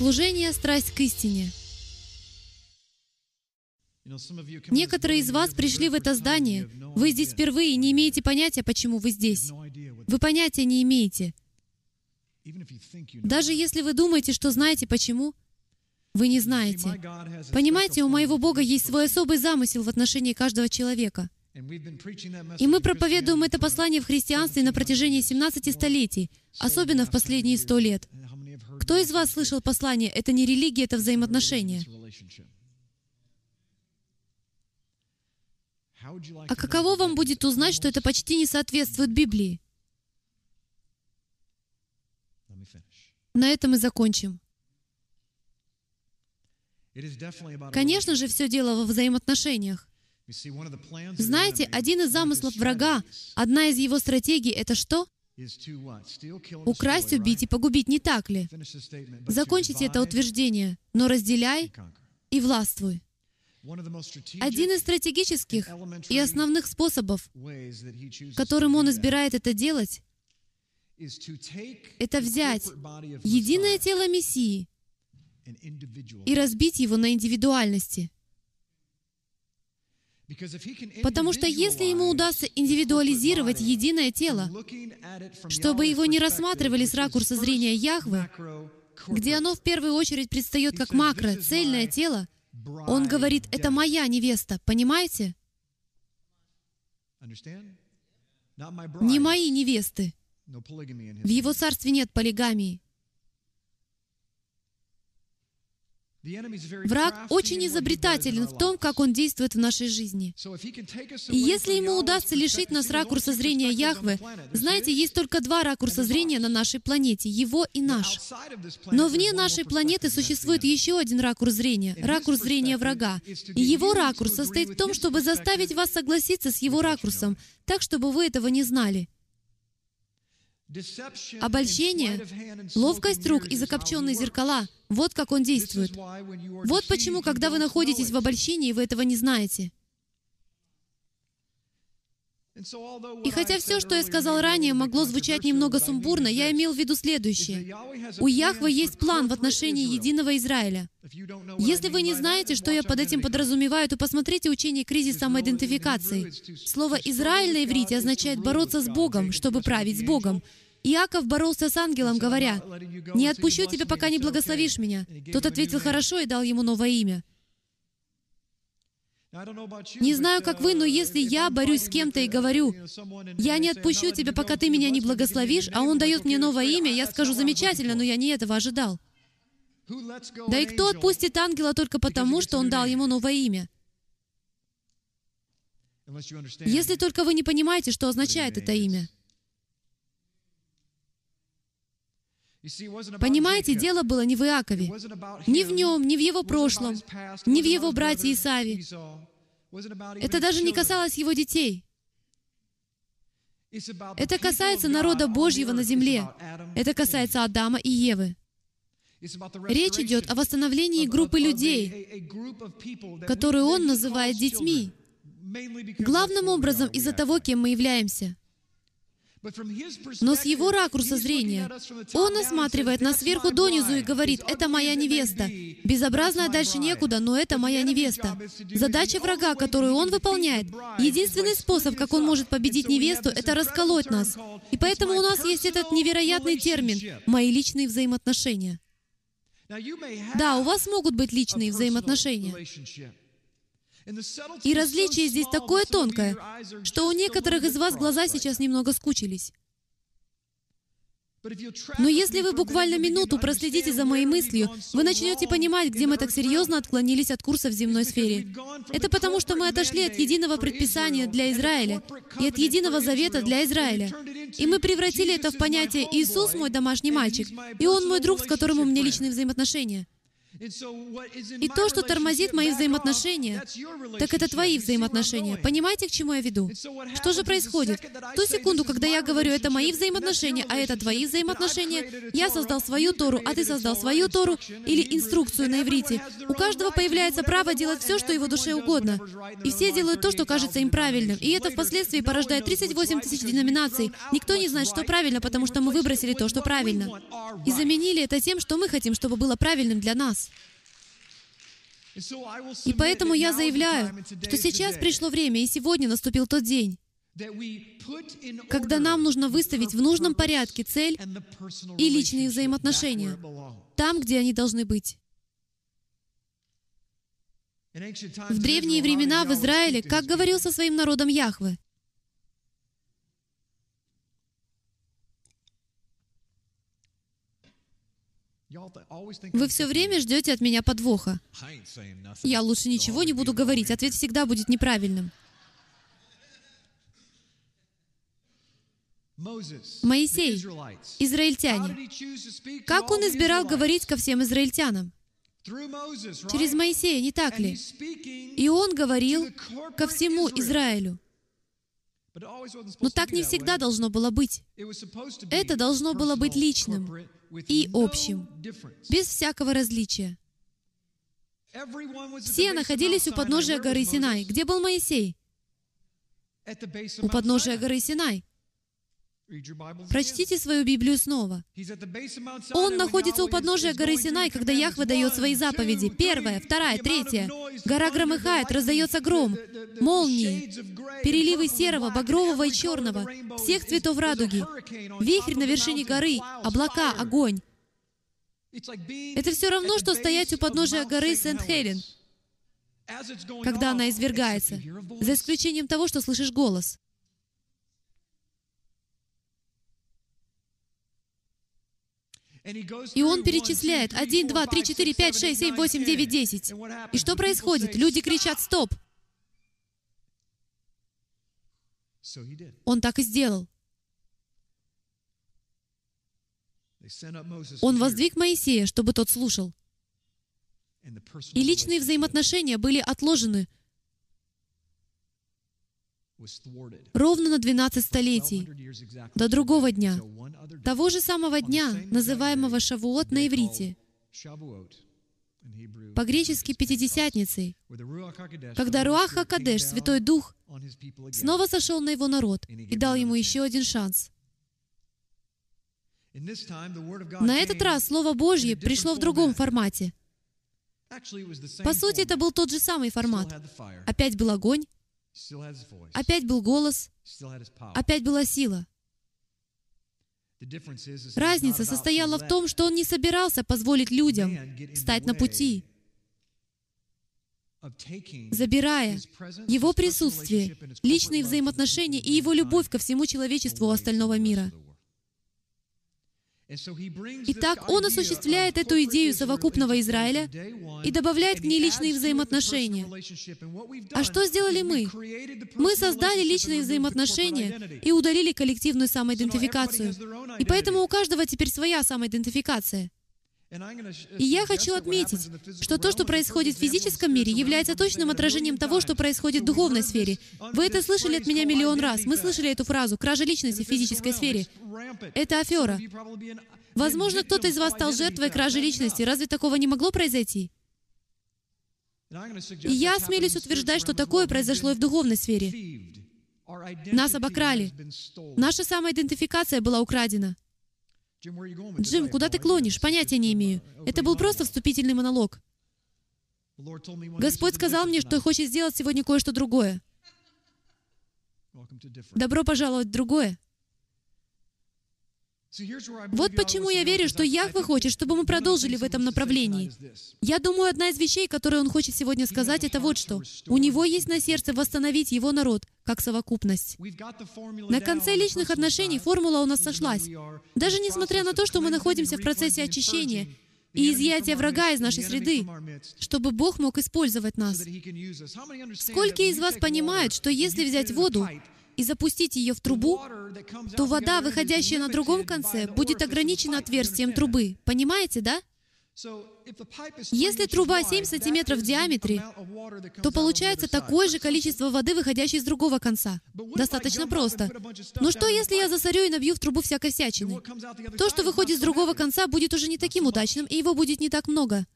Служение — страсть к истине. Некоторые из вас пришли в это здание. Вы здесь впервые и не имеете понятия, почему вы здесь. Вы понятия не имеете. Даже если вы думаете, что знаете почему, вы не знаете. Понимаете, у моего Бога есть свой особый замысел в отношении каждого человека. И мы проповедуем это послание в христианстве на протяжении 17 столетий, особенно в последние сто лет. Кто из вас слышал послание «Это не религия, это взаимоотношения»? А каково вам будет узнать, что это почти не соответствует Библии? На этом и закончим. Конечно же, все дело во взаимоотношениях. Знаете, один из замыслов врага, одна из его стратегий — это что? Украсть, убить и погубить, не так ли? Закончите это утверждение, но разделяй и властвуй. Один из стратегических и основных способов, которым он избирает это делать, это взять единое тело Мессии и разбить его на индивидуальности. Потому что если ему удастся индивидуализировать единое тело, чтобы его не рассматривали с ракурса зрения Яхвы, где оно в первую очередь предстает как макро, цельное тело, он говорит, это моя невеста, понимаете? Не мои невесты. В его царстве нет полигамии. Враг очень изобретателен в том, как он действует в нашей жизни. И если ему удастся лишить нас ракурса зрения Яхвы, знаете, есть только два ракурса зрения на нашей планете, его и наш. Но вне нашей планеты существует еще один ракурс зрения, ракурс зрения врага. И его ракурс состоит в том, чтобы заставить вас согласиться с его ракурсом, так, чтобы вы этого не знали. Обольщение, ловкость рук и закопченные зеркала — вот как он действует. Вот почему, когда вы находитесь в обольщении, вы этого не знаете. И хотя все, что я сказал ранее, могло звучать немного сумбурно, я имел в виду следующее. У Яхвы есть план в отношении единого Израиля. Если вы не знаете, что я под этим подразумеваю, то посмотрите учение кризис самоидентификации. Слово «Израиль» на иврите означает «бороться с Богом», чтобы править с Богом. Иаков боролся с ангелом, говоря, «Не отпущу тебя, пока не благословишь меня». Тот ответил «Хорошо» и дал ему новое имя. Не знаю, как вы, но если я борюсь с кем-то и говорю, «Я не отпущу тебя, пока ты меня не благословишь», а он дает мне новое имя, я скажу, «Замечательно, но я не этого ожидал». Да и кто отпустит ангела только потому, что он дал ему новое имя? Если только вы не понимаете, что означает это имя. Понимаете, дело было не в Иакове, не в нем, не в его прошлом, не в его брате Исаве. Это даже не касалось его детей. Это касается народа Божьего на земле. Это касается Адама и Евы. Речь идет о восстановлении группы людей, которую он называет детьми. Главным образом из-за того, кем мы являемся. Но с его ракурса зрения, он осматривает нас сверху донизу и говорит, «Это моя невеста». Безобразная дальше некуда, но это моя невеста. Задача врага, которую он выполняет, единственный способ, как он может победить невесту, это расколоть нас. И поэтому у нас есть этот невероятный термин «мои личные взаимоотношения». Да, у вас могут быть личные взаимоотношения. И различие здесь такое тонкое, что у некоторых из вас глаза сейчас немного скучились. Но если вы буквально минуту проследите за моей мыслью, вы начнете понимать, где мы так серьезно отклонились от курса в земной сфере. Это потому, что мы отошли от единого предписания для Израиля и от единого завета для Израиля. И мы превратили это в понятие «Иисус мой домашний мальчик, и Он мой друг, с которым у меня личные взаимоотношения». И то, что тормозит мои взаимоотношения, так это твои взаимоотношения. Понимаете, к чему я веду? Что же происходит? В ту секунду, когда я говорю, это мои взаимоотношения, а это твои взаимоотношения, я создал свою Тору, а ты создал свою Тору или инструкцию на иврите. У каждого появляется право делать все, что его душе угодно. И все делают то, что кажется им правильным. И это впоследствии порождает 38 тысяч деноминаций. Никто не знает, что правильно, потому что мы выбросили то, что правильно. И заменили это тем, что мы хотим, чтобы было правильным для нас. И поэтому я заявляю, что сейчас пришло время, и сегодня наступил тот день, когда нам нужно выставить в нужном порядке цель и личные взаимоотношения там, где они должны быть. В древние времена в Израиле, как говорил со своим народом Яхве, Вы все время ждете от меня подвоха. Я лучше ничего не буду говорить, ответ всегда будет неправильным. Моисей, израильтяне. Как он избирал говорить ко всем израильтянам? Через Моисея, не так ли? И он говорил ко всему Израилю. Но так не всегда должно было быть. Это должно было быть личным и общим, без всякого различия. Все находились у подножия горы Синай. Где был Моисей? У подножия горы Синай. Прочтите свою Библию снова. Он находится у подножия горы Синай, когда Яхва дает свои заповеди. Первая, вторая, третья. Гора громыхает, раздается гром, молнии, переливы серого, багрового и черного, всех цветов радуги, вихрь на вершине горы, облака, огонь. Это все равно, что стоять у подножия горы Сент-Хелен, когда она извергается, за исключением того, что слышишь голос. И он перечисляет 1, 2, 3, 4, 5, 6, 7, 8, 9, 10. И что происходит? Люди кричат «Стоп!». Он так и сделал. Он воздвиг Моисея, чтобы тот слушал. И личные взаимоотношения были отложены ровно на 12 столетий, до другого дня, того же самого дня, называемого Шавуот на иврите, по-гречески Пятидесятницей, когда Руах Хакадеш, Святой Дух, снова сошел на его народ и дал ему еще один шанс. На этот раз Слово Божье пришло в другом формате. По сути, это был тот же самый формат. Опять был огонь, опять был голос, опять была сила. Разница состояла в том, что он не собирался позволить людям стать на пути, забирая его присутствие, личные взаимоотношения и его любовь ко всему человечеству остального мира. Итак, он осуществляет эту идею совокупного Израиля и добавляет к ней личные взаимоотношения. А что сделали мы? Мы создали личные взаимоотношения и удалили коллективную самоидентификацию. И поэтому у каждого теперь своя самоидентификация. И я хочу отметить, что то, что происходит в физическом мире, является точным отражением того, что происходит в духовной сфере. Вы это слышали от меня миллион раз. Мы слышали эту фразу «кража личности в физической сфере». Это афера. Возможно, кто-то из вас стал жертвой кражи личности. Разве такого не могло произойти? И я осмелюсь утверждать, что такое произошло и в духовной сфере. Нас обокрали. Наша самоидентификация была украдена. Джим, куда ты клонишь? Понятия не имею. Это был просто вступительный монолог. Господь сказал мне, что хочет сделать сегодня кое-что другое. Добро пожаловать в другое. Вот почему я верю, что Яхве хочет, чтобы мы продолжили в этом направлении. Я думаю, одна из вещей, которые Он хочет сегодня сказать, это вот что. У Него есть на сердце восстановить Его народ как совокупность. На конце личных отношений формула у нас сошлась. Даже несмотря на то, что мы находимся в процессе очищения и изъятия врага из нашей среды, чтобы Бог мог использовать нас. Сколько из вас понимают, что если взять воду и запустить ее в трубу, то вода, выходящая на другом конце, будет ограничена отверстием трубы. Понимаете, да? Если труба 7 сантиметров в диаметре, то получается такое же количество воды, выходящей с другого конца. Достаточно просто. Но что, если я засорю и набью в трубу всякой всячины? То, что выходит с другого конца, будет уже не таким удачным, и его будет не так много.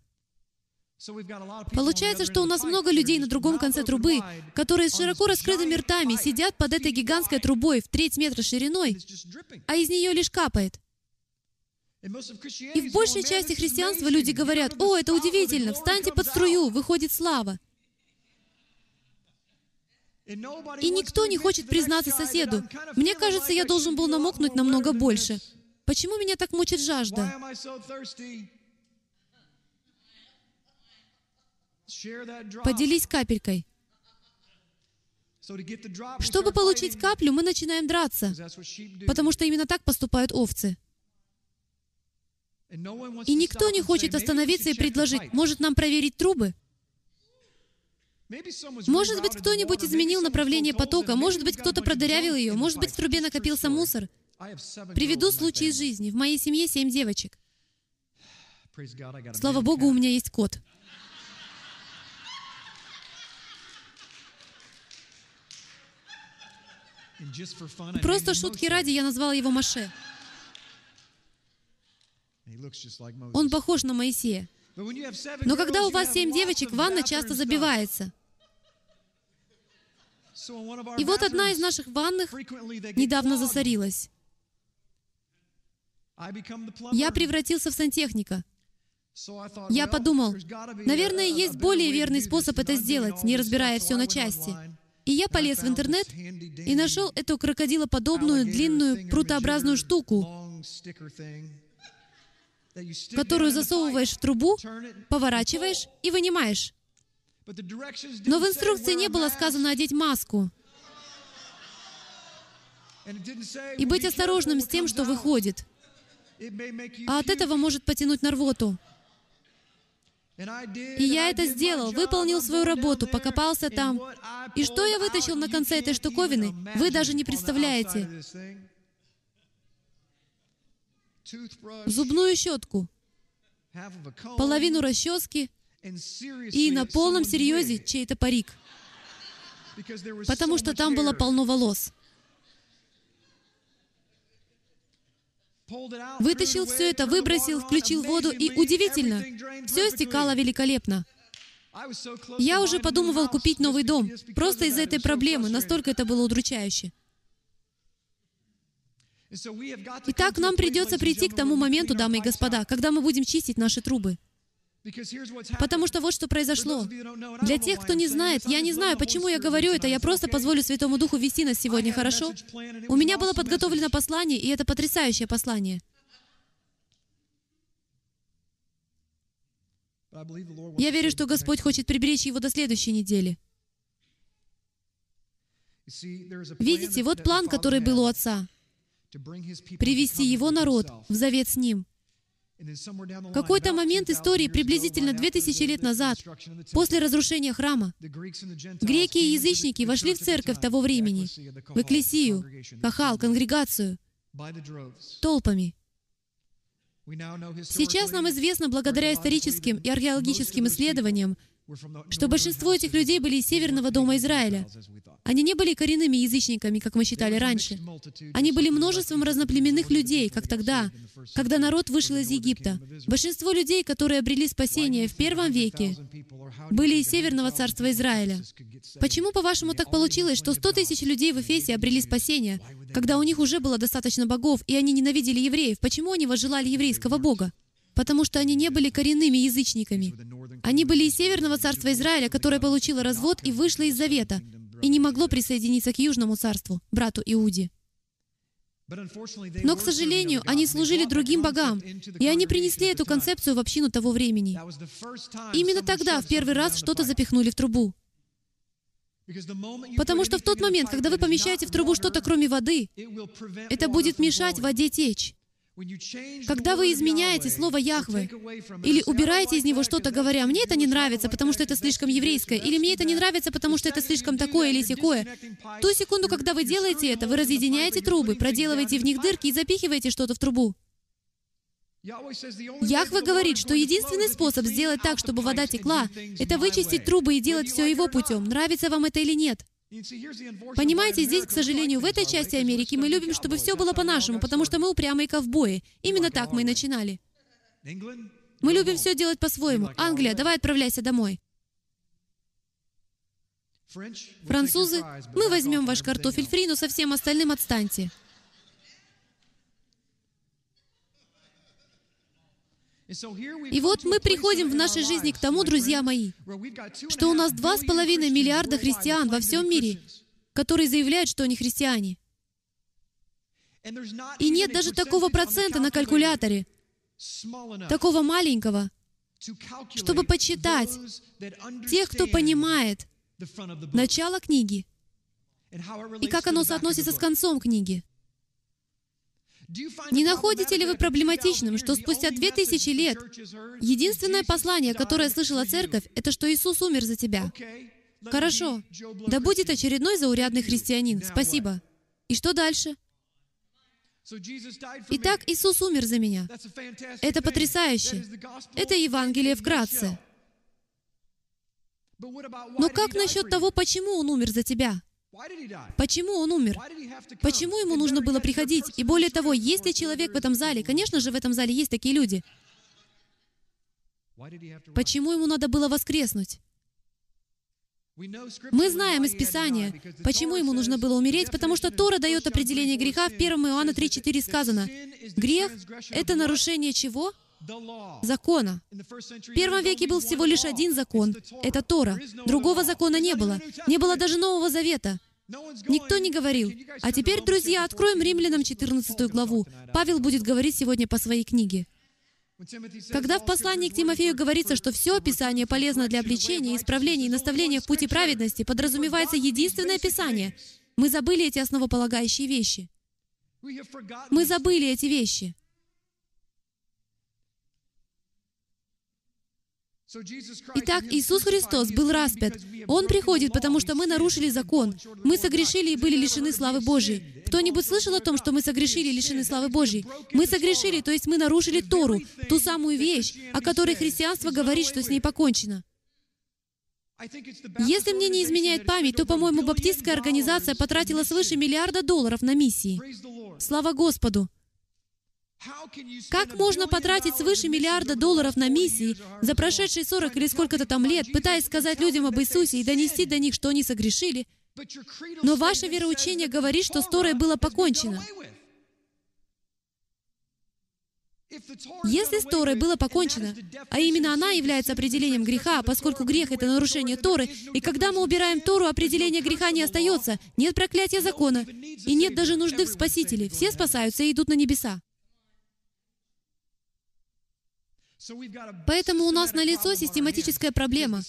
Получается, что у нас много людей на другом конце трубы, которые с широко раскрытыми ртами сидят под этой гигантской трубой в треть метра шириной, а из нее лишь капает. И в большей части христианства люди говорят, «О, это удивительно, встаньте под струю, выходит слава». И никто не хочет признаться соседу. Мне кажется, я должен был намокнуть намного больше. Почему меня так мучит жажда? Поделись капелькой. Чтобы получить каплю, мы начинаем драться, потому что именно так поступают овцы. И никто не хочет остановиться и предложить, может нам проверить трубы? Может быть, кто-нибудь изменил направление потока, может быть, кто-то продырявил ее, может быть, в трубе накопился мусор. Приведу случай из жизни. В моей семье семь девочек. Слава Богу, у меня есть кот. Просто шутки ради я назвала его Маше. Он похож на Моисея. Но когда у вас семь девочек, ванна часто забивается. И вот одна из наших ванных недавно засорилась. Я превратился в сантехника. Я подумал, наверное, есть более верный способ это сделать, не разбирая все на части. И я полез в интернет и нашел эту крокодилоподобную длинную прутообразную штуку, которую засовываешь в трубу, поворачиваешь и вынимаешь. Но в инструкции не было сказано одеть маску и быть осторожным с тем, что выходит. А от этого может потянуть на рвоту. И я это сделал, выполнил свою работу, покопался там. И что я вытащил на конце этой штуковины, вы даже не представляете. Зубную щетку, половину расчески и на полном серьезе чей-то парик, потому что там было полно волос. Вытащил все это, выбросил, включил воду, и удивительно, все стекало великолепно. Я уже подумывал купить новый дом, просто из-за этой проблемы, настолько это было удручающе. Итак, нам придется прийти к тому моменту, дамы и господа, когда мы будем чистить наши трубы. Потому что вот что произошло. Для тех, кто не знает, я не знаю, почему я говорю это, я просто позволю Святому Духу вести нас сегодня, хорошо? У меня было подготовлено послание, и это потрясающее послание. Я верю, что Господь хочет приберечь его до следующей недели. Видите, вот план, который был у Отца. Привести его народ в завет с Ним. Какой-то момент истории, приблизительно 2000 лет назад, после разрушения храма, греки и язычники вошли в церковь того времени, в экклесию, кахал, конгрегацию, толпами. Сейчас нам известно, благодаря историческим и археологическим исследованиям, что большинство этих людей были из Северного дома Израиля. Они не были коренными язычниками, как мы считали раньше. Они были множеством разноплеменных людей, как тогда, когда народ вышел из Египта. Большинство людей, которые обрели спасение в первом веке, были из Северного царства Израиля. Почему, по-вашему, так получилось, что 100 тысяч людей в Эфесе обрели спасение, когда у них уже было достаточно богов, и они ненавидели евреев? Почему они возжелали еврейского бога? Потому что они не были коренными язычниками. Они были из Северного царства Израиля, которое получило развод и вышло из Завета, и не могло присоединиться к Южному царству, брату Иуде. Но, к сожалению, они служили другим богам, и они принесли эту концепцию в общину того времени. Именно тогда в первый раз что-то запихнули в трубу. Потому что в тот момент, когда вы помещаете в трубу что-то кроме воды, это будет мешать воде течь. Когда вы изменяете слово Яхве или убираете из него что-то, говоря, «Мне это не нравится, потому что это слишком еврейское», или «Мне это не нравится, потому что это слишком такое или секое», ту секунду, когда вы делаете это, вы разъединяете трубы, проделываете в них дырки и запихиваете что-то в трубу. Яхве говорит, что единственный способ сделать так, чтобы вода текла, это вычистить трубы и делать все его путем, нравится вам это или нет. Понимаете, здесь, к сожалению, в этой части Америки мы любим, чтобы все было по-нашему, потому что мы упрямые ковбои. Именно так мы и начинали. Мы любим все делать по-своему. Англия, давай отправляйся домой. Французы, мы возьмем ваш картофель фри, но со всем остальным отстаньте. И вот мы приходим в нашей жизни к тому, друзья мои, что у нас два с половиной миллиарда христиан во всем мире, которые заявляют, что они христиане. И нет даже такого процента на калькуляторе, такого маленького, чтобы подсчитать тех, кто понимает начало книги и как оно соотносится с концом книги. Не находите ли вы проблематичным, что спустя две тысячи лет единственное послание, которое слышала церковь, это что Иисус умер за тебя? Хорошо. Да будет очередной заурядный христианин. Спасибо. И что дальше? Итак, Иисус умер за меня. Это потрясающе. Это Евангелие вкратце. Но как насчет того, почему Он умер за тебя? Почему он умер? Почему ему нужно было приходить? И более того, есть ли человек в этом зале? Конечно же, в этом зале есть такие люди. Почему ему надо было воскреснуть? Мы знаем из Писания, почему ему нужно было умереть, потому что Тора дает определение греха. В 1 Иоанна 3.4 сказано, грех — это нарушение чего? Закона. В первом веке был всего лишь один закон — это Тора. Другого закона не было. Не было даже Нового Завета. Никто не говорил. А теперь, друзья, откроем Римлянам 14 главу. Павел будет говорить сегодня по своей книге. Когда в послании к Тимофею говорится, что все Писание полезно для обличения, исправления и наставления в пути праведности, подразумевается единственное Писание. Мы забыли эти основополагающие вещи. Мы забыли эти вещи. Итак, Иисус Христос был распят. Он приходит, потому что мы нарушили закон. Мы согрешили и были лишены славы Божьей. Кто-нибудь слышал о том, что мы согрешили и лишены славы Божьей? Мы согрешили, то есть мы нарушили Тору, ту самую вещь, о которой христианство говорит, что с ней покончено. Если мне не изменяет память, то, по-моему, баптистская организация потратила свыше миллиарда долларов на миссии. Слава Господу! Как можно потратить свыше миллиарда долларов на миссии за прошедшие 40 или сколько-то там лет, пытаясь сказать людям об Иисусе и донести до них, что они согрешили, но ваше вероучение говорит, что с Торой было покончено. Если с Торой было покончено, а именно она является определением греха, поскольку грех — это нарушение Торы, и когда мы убираем Тору, определение греха не остается, нет проклятия закона, и нет даже нужды в Спасителе. Все спасаются и идут на небеса. Поэтому у нас налицо систематическая проблема,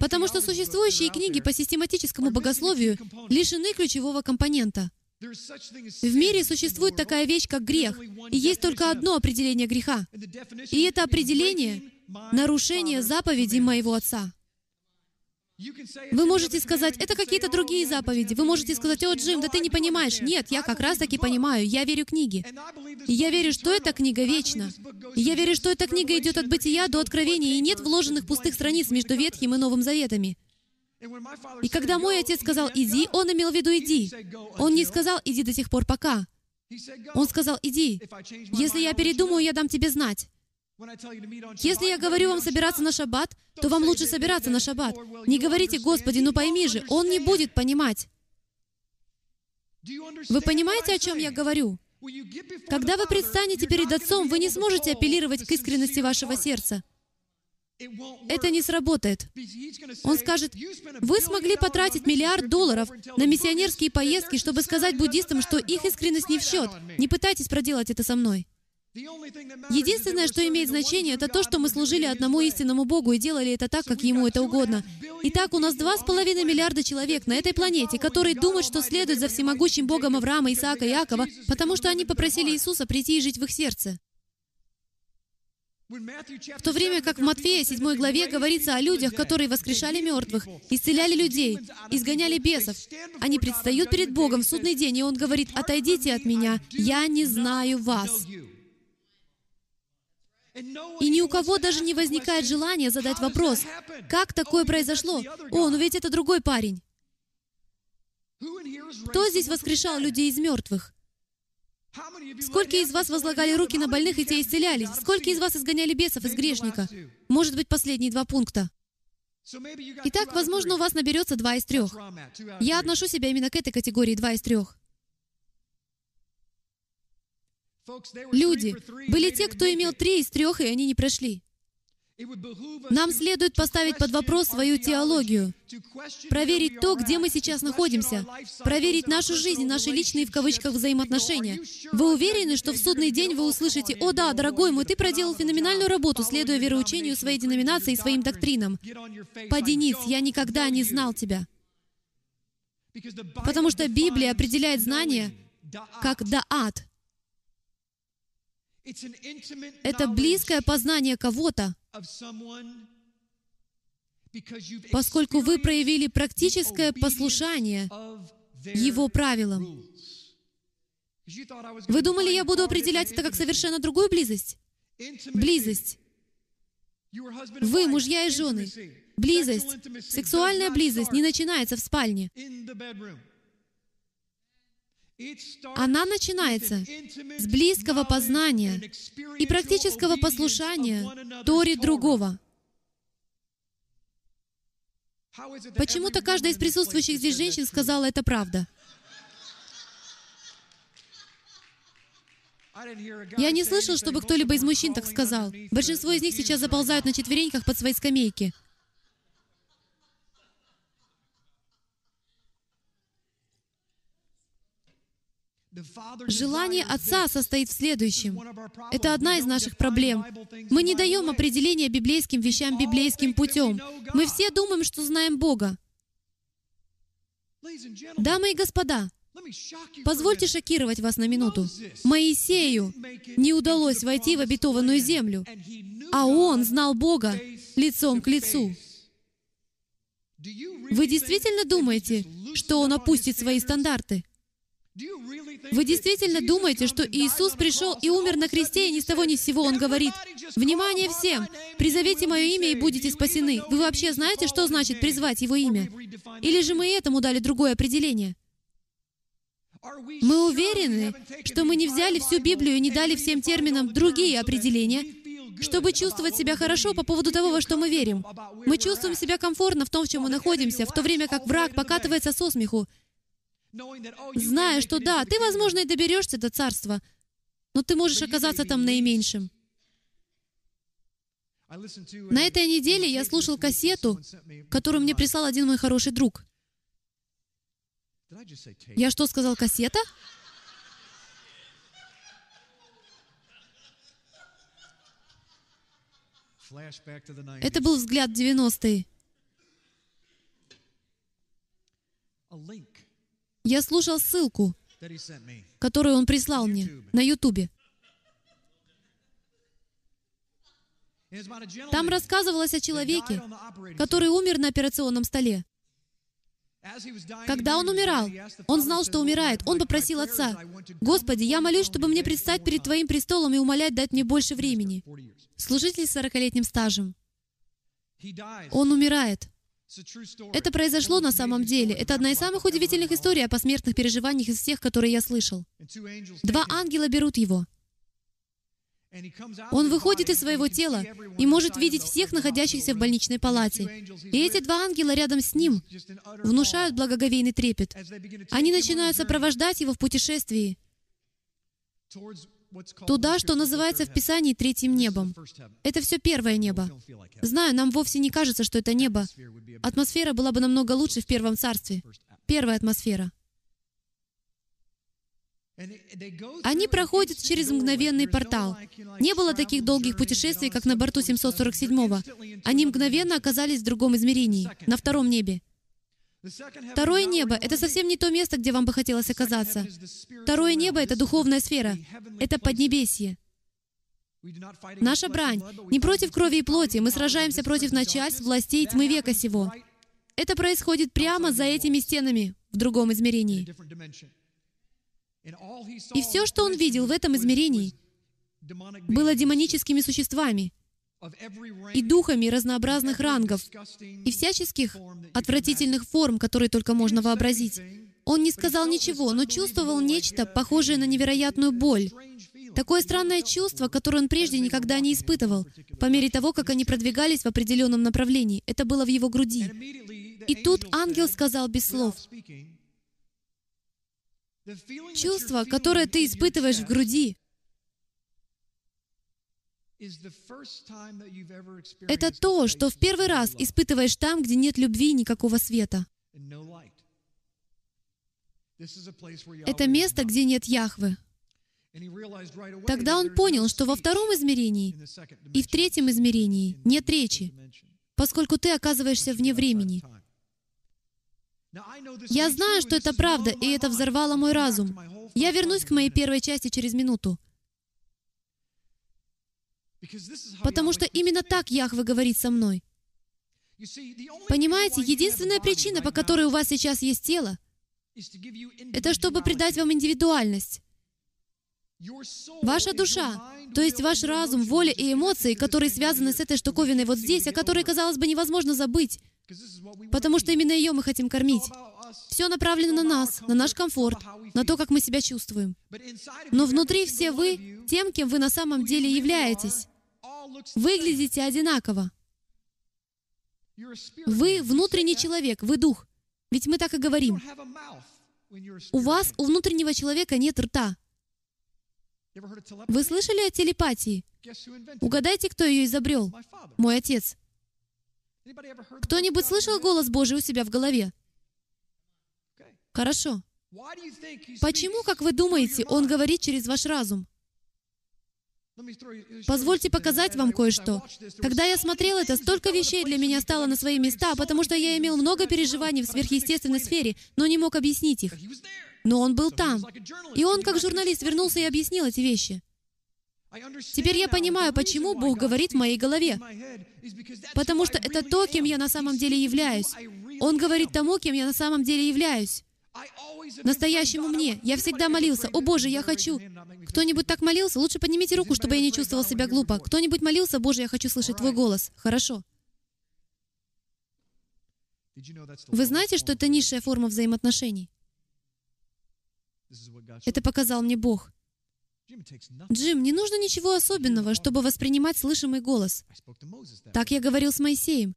потому что существующие книги по систематическому богословию лишены ключевого компонента. В мире существует такая вещь, как грех, и есть только одно определение греха. И это определение — нарушение заповедей моего Отца. Вы можете сказать, это какие-то другие заповеди. Вы можете сказать, о, Джим, да ты не понимаешь. Нет, я как раз таки понимаю. Я верю книге. И я верю, что эта книга вечна. И я верю, что эта книга идет от бытия до откровения, и нет вложенных пустых страниц между Ветхим и Новым Заветами. И когда мой отец сказал «иди», он имел в виду «иди». Он не сказал «иди до тех пор, пока». Он сказал «иди». Если я передумаю, я дам тебе знать. Если я говорю вам собираться на шаббат, то вам лучше собираться на шаббат. Не говорите, Господи, ну пойми же, Он не будет понимать. Вы понимаете, о чем я говорю? Когда вы предстанете перед Отцом, вы не сможете апеллировать к искренности вашего сердца. Это не сработает. Он скажет, вы смогли потратить миллиард долларов на миссионерские поездки, чтобы сказать буддистам, что их искренность не в счет. Не пытайтесь проделать это со мной. Единственное, что имеет значение, это то, что мы служили одному истинному Богу и делали это так, как Ему это угодно. Итак, у нас два с половиной миллиарда человек на этой планете, которые думают, что следуют за всемогущим Богом Авраама, Исаака и Иакова, потому что они попросили Иисуса прийти и жить в их сердце. В то время как в Матфея 7 главе говорится о людях, которые воскрешали мертвых, исцеляли людей, изгоняли бесов. Они предстают перед Богом в судный день, и Он говорит, «Отойдите от меня, я не знаю вас». И ни у кого даже не возникает желания задать вопрос, как такое произошло? О, ну ведь это другой парень. Кто здесь воскрешал людей из мертвых? Сколько из вас возлагали руки на больных, и те исцелялись? Сколько из вас изгоняли бесов из грешника? Может быть, последние два пункта. Итак, возможно, у вас наберется два из трех. Я отношу себя именно к этой категории два из трех. Люди были те, кто имел три из трех, и они не прошли. Нам следует поставить под вопрос свою теологию, проверить то, где мы сейчас находимся, проверить нашу жизнь, наши личные в кавычках взаимоотношения. Вы уверены, что в судный день вы услышите, «О да, дорогой мой, ты проделал феноменальную работу, следуя вероучению своей деноминации и своим доктринам». Падениц, я никогда не знал тебя. Потому что Библия определяет знание как «даат». Это близкое познание кого-то, поскольку вы проявили практическое послушание Его правилам. Вы думали, я буду определять это как совершенно другую близость? Близость. Вы, мужья и жены. Близость, сексуальная близость не начинается в спальне. Она начинается с близкого познания и практического послушания Торе другого. Почему-то каждая из присутствующих здесь женщин сказала, это правда. Я не слышал, чтобы кто-либо из мужчин так сказал. Большинство из них сейчас заползают на четвереньках под свои скамейки. Желание Отца состоит в следующем. Это одна из наших проблем. Мы не даем определения библейским вещам библейским путем. Мы все думаем, что знаем Бога. Дамы и господа, позвольте шокировать вас на минуту. Моисею не удалось войти в обетованную землю, а он знал Бога лицом к лицу. Вы действительно думаете, что он опустит свои стандарты? Вы действительно думаете, что Иисус пришел и умер на кресте, и ни с того ни с сего Он говорит, «Внимание всем! Призовите Мое имя, и будете спасены». Вы вообще знаете, что значит призвать Его имя? Или же мы этому дали другое определение? Мы уверены, что мы не взяли всю Библию и не дали всем терминам другие определения, чтобы чувствовать себя хорошо по поводу того, во что мы верим. Мы чувствуем себя комфортно в том, в чем мы находимся, в то время как враг покатывается со смеху, зная, что да, ты, возможно, и доберешься до царства, но ты можешь оказаться там наименьшим. На этой неделе я слушал кассету, которую мне прислал один мой хороший друг. Я что сказал, кассета? Это был взгляд 90-е. Я слушал ссылку, которую он прислал мне на Ютубе. Там рассказывалось о человеке, который умер на операционном столе. Когда он умирал, он знал, что умирает. Он попросил отца, «Господи, я молюсь, чтобы мне предстать перед Твоим престолом и умолять дать мне больше времени». Служитель с 40-летним стажем. Он умирает. Это произошло на самом деле. Это одна из самых удивительных историй о посмертных переживаниях из всех, которые я слышал. Два ангела берут его. Он выходит из своего тела и может видеть всех находящихся в больничной палате. И эти два ангела рядом с ним внушают благоговейный трепет. Они начинают сопровождать его в путешествии туда, что называется в Писании третьим небом. Это все первое небо. Знаю, нам вовсе не кажется, что это небо. Атмосфера была бы намного лучше в первом царстве. Первая атмосфера. Они проходят через мгновенный портал. Не было таких долгих путешествий, как на борту 747-го. Они мгновенно оказались в другом измерении, на втором небе. Второе небо — это совсем не то место, где вам бы хотелось оказаться. Второе небо — это духовная сфера. Это Поднебесье. Наша брань не против крови и плоти. Мы сражаемся против начальств, властей тьмы века сего. Это происходит прямо за этими стенами, в другом измерении. И все, что он видел в этом измерении, было демоническими существами и духами разнообразных рангов и всяческих отвратительных форм, которые только можно вообразить. Он не сказал ничего, но чувствовал нечто, похожее на невероятную боль. Такое странное чувство, которое он прежде никогда не испытывал, по мере того, как они продвигались в определенном направлении. Это было в его груди. И тут ангел сказал без слов, «Чувство, которое ты испытываешь в груди, это то, что в первый раз испытываешь там, где нет любви и никакого света. Это место, где нет Яхвы. Тогда он понял, что во втором измерении и в третьем измерении нет речи, поскольку ты оказываешься вне времени. Я знаю, что это правда, и это взорвало мой разум. Я вернусь к моей первой части через минуту. Потому что именно так Яхве говорит со мной. Понимаете, единственная причина, по которой у вас сейчас есть тело, это чтобы придать вам индивидуальность. Ваша душа, то есть ваш разум, воля и эмоции, которые связаны с этой штуковиной вот здесь, о которой, казалось бы, невозможно забыть, потому что именно ее мы хотим кормить. Все направлено на нас, на наш комфорт, на то, как мы себя чувствуем. Но внутри все вы тем, кем вы на самом деле являетесь выглядите одинаково. Вы внутренний человек, вы дух. Ведь мы так и говорим. У вас, у внутреннего человека нет рта. Вы слышали о телепатии? Угадайте, кто ее изобрел? Мой отец. Кто-нибудь слышал голос Божий у себя в голове? Хорошо. Почему, как вы думаете, он говорит через ваш разум? Позвольте показать вам кое-что. Когда я смотрел это, столько вещей для меня стало на свои места, потому что я имел много переживаний в сверхъестественной сфере, но не мог объяснить их. Но он был там. И он, как журналист, вернулся и объяснил эти вещи. Теперь я понимаю, почему Бог говорит в моей голове. Потому что это то, кем я на самом деле являюсь. Он говорит тому, кем я на самом деле являюсь настоящему мне. Я всегда молился, «О Боже, я хочу». Кто-нибудь так молился? Лучше поднимите руку, чтобы я не чувствовал себя глупо. Кто-нибудь молился, «Боже, я хочу слышать Твой голос». Хорошо. Вы знаете, что это низшая форма взаимоотношений? Это показал мне Бог. Джим, не нужно ничего особенного, чтобы воспринимать слышимый голос. Так я говорил с Моисеем.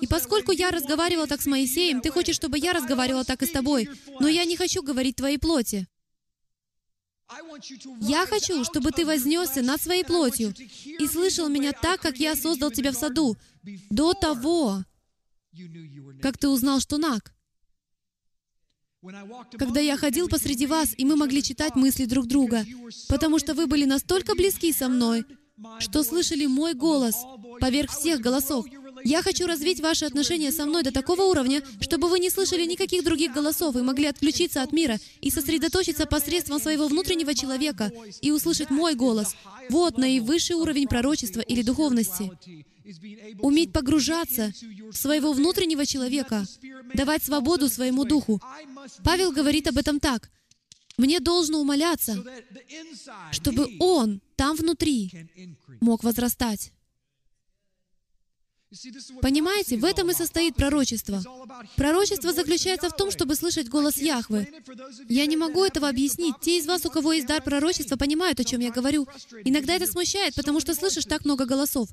И поскольку я разговаривал так с Моисеем, ты хочешь, чтобы я разговаривал так и с тобой, но я не хочу говорить твоей плоти. Я хочу, чтобы ты вознесся над своей плотью и слышал меня так, как я создал тебя в саду, до того, как ты узнал, что наг. Когда я ходил посреди вас, и мы могли читать мысли друг друга, потому что вы были настолько близки со мной, что слышали мой голос поверх всех голосов. Я хочу развить ваши отношения со мной до такого уровня, чтобы вы не слышали никаких других голосов и могли отключиться от мира и сосредоточиться посредством своего внутреннего человека и услышать мой голос. Вот наивысший уровень пророчества или духовности. Уметь погружаться в своего внутреннего человека, давать свободу своему духу. Павел говорит об этом так. «Мне должно умоляться, чтобы он там внутри мог возрастать». Понимаете, в этом и состоит пророчество. Пророчество заключается в том, чтобы слышать голос Яхвы. Я не могу этого объяснить. Те из вас, у кого есть дар пророчества, понимают, о чем я говорю. Иногда это смущает, потому что слышишь так много голосов.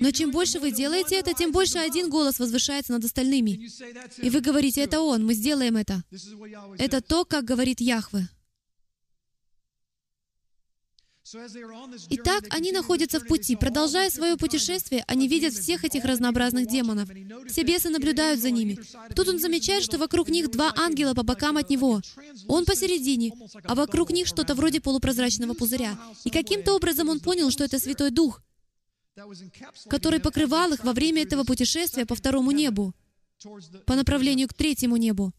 Но чем больше вы делаете это, тем больше один голос возвышается над остальными. И вы говорите, это он, мы сделаем это. Это то, как говорит Яхве. Итак, они находятся в пути. Продолжая свое путешествие, они видят всех этих разнообразных демонов. Все бесы наблюдают за ними. Тут он замечает, что вокруг них два ангела по бокам от него. Он посередине, а вокруг них что-то вроде полупрозрачного пузыря. И каким-то образом он понял, что это Святой Дух, который покрывал их во время этого путешествия по второму небу, по направлению к третьему небу.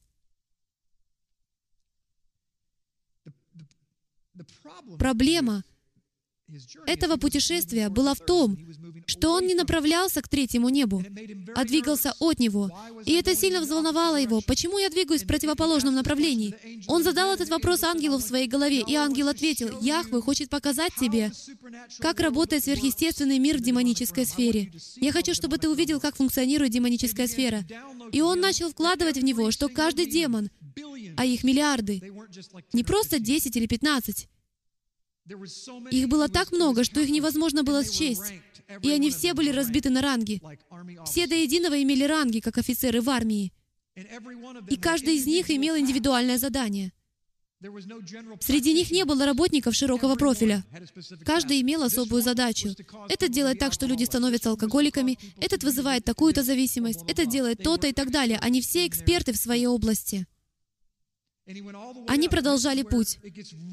Проблема этого путешествия была в том, что он не направлялся к третьему небу, а двигался от него. И это сильно взволновало его. Почему я двигаюсь в противоположном направлении? Он задал этот вопрос ангелу в своей голове, и ангел ответил, «Яхве хочет показать тебе, как работает сверхъестественный мир в демонической сфере. Я хочу, чтобы ты увидел, как функционирует демоническая сфера». И он начал вкладывать в него, что каждый демон, а их миллиарды, не просто 10 или 15, их было так много, что их невозможно было счесть. И они все были разбиты на ранги. Все до единого имели ранги, как офицеры в армии. И каждый из них имел индивидуальное задание. Среди них не было работников широкого профиля. Каждый имел особую задачу. Этот делает так, что люди становятся алкоголиками, этот вызывает такую-то зависимость, этот делает то-то и так далее. Они все эксперты в своей области. Они продолжали путь.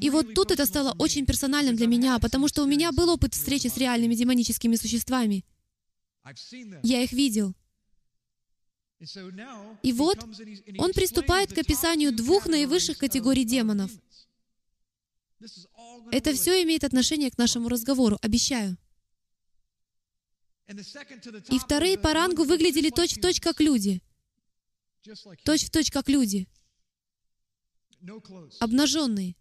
И вот тут это стало очень персональным для меня, потому что у меня был опыт встречи с реальными демоническими существами. Я их видел. И вот он приступает к описанию двух наивысших категорий демонов. Это все имеет отношение к нашему разговору, обещаю. И вторые по рангу выглядели точь-в-точь, как люди. Точь-в-точь, как люди обнаженные.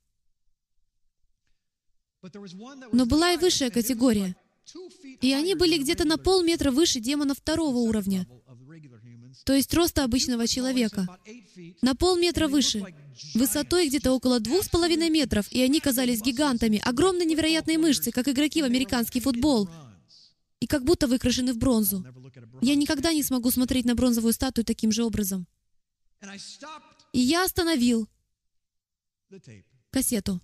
Но была и высшая категория. И они были где-то на полметра выше демонов второго уровня, то есть роста обычного человека. На полметра выше, высотой где-то около двух с половиной метров, и они казались гигантами, огромные невероятные мышцы, как игроки в американский футбол, и как будто выкрашены в бронзу. Я никогда не смогу смотреть на бронзовую статую таким же образом. И я остановил кассету.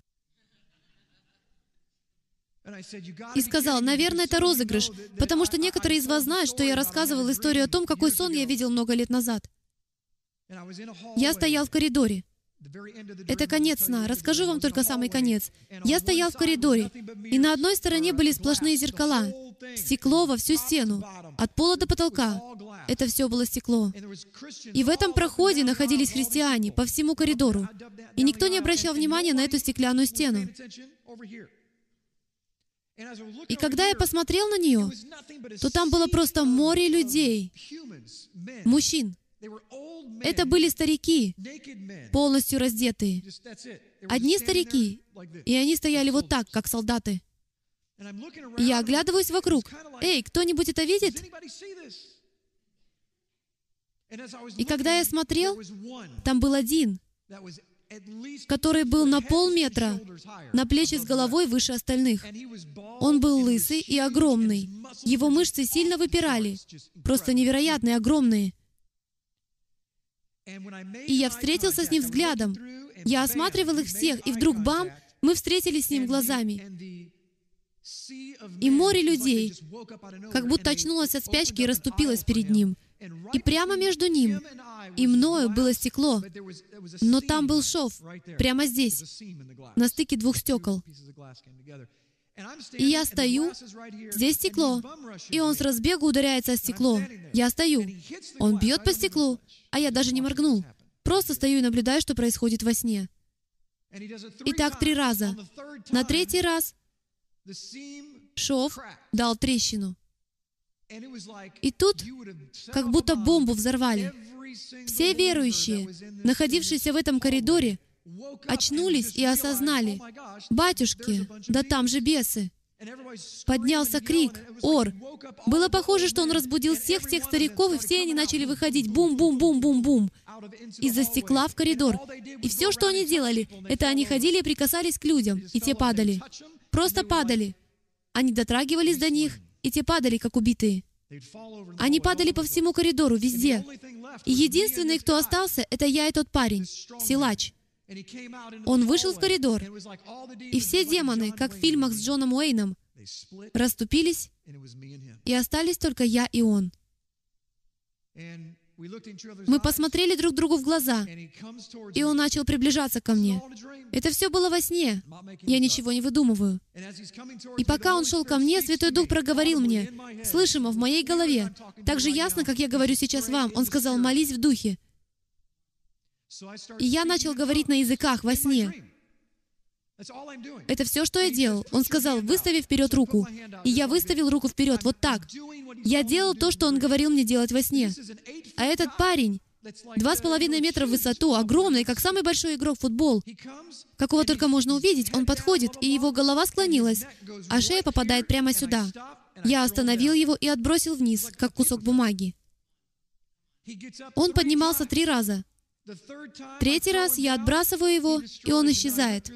И сказал, наверное, это розыгрыш, потому что некоторые из вас знают, что я рассказывал историю о том, какой сон я видел много лет назад. Я стоял в коридоре. Это конец сна. Расскажу вам только самый конец. Я стоял в коридоре, и на одной стороне были сплошные зеркала. Стекло во всю стену, от пола до потолка. Это все было стекло. И в этом проходе находились христиане по всему коридору. И никто не обращал внимания на эту стеклянную стену. И когда я посмотрел на нее, то там было просто море людей, мужчин. Это были старики, полностью раздетые. Одни старики, и они стояли вот так, как солдаты. Я оглядываюсь вокруг. Эй, кто-нибудь это видит? И когда я смотрел, там был один, который был на полметра, на плечи с головой выше остальных. Он был лысый и огромный. Его мышцы сильно выпирали, просто невероятные, огромные. И я встретился с ним взглядом. Я осматривал их всех, и вдруг бам, мы встретились с ним глазами. И море людей как будто очнулось от спячки и расступилось перед ним. И прямо между ним и мною было стекло, но там был шов, прямо здесь, на стыке двух стекол. И я стою, здесь стекло, и он с разбегу ударяется о стекло. Я стою, он бьет по стеклу, а я даже не моргнул. Просто стою и наблюдаю, что происходит во сне. И так три раза. На третий раз шов дал трещину. И тут как будто бомбу взорвали. Все верующие, находившиеся в этом коридоре, очнулись и осознали, «Батюшки, да там же бесы!» Поднялся крик, ор. Было похоже, что он разбудил всех тех стариков, и все они начали выходить бум-бум-бум-бум-бум из-за стекла в коридор. И все, что они делали, это они ходили и прикасались к людям, и те падали. Просто падали. Они дотрагивались до них, и те падали, как убитые. Они падали по всему коридору, везде. И единственный, кто остался, это я и тот парень, силач. Он вышел в коридор, и все демоны, как в фильмах с Джоном Уэйном, расступились, и остались только я и он. Мы посмотрели друг другу в глаза, и он начал приближаться ко мне. Это все было во сне. Я ничего не выдумываю. И пока он шел ко мне, Святой Дух проговорил мне, слышимо в моей голове, так же ясно, как я говорю сейчас вам. Он сказал, молись в духе. И я начал говорить на языках во сне. Это все, что я делал. Он сказал, выстави вперед руку. И я выставил руку вперед, вот так. Я делал то, что он говорил мне делать во сне. А этот парень, два с половиной метра в высоту, огромный, как самый большой игрок в футбол, какого только можно увидеть, он подходит, и его голова склонилась, а шея попадает прямо сюда. Я остановил его и отбросил вниз, как кусок бумаги. Он поднимался три раза. Третий раз я отбрасываю его, и он исчезает.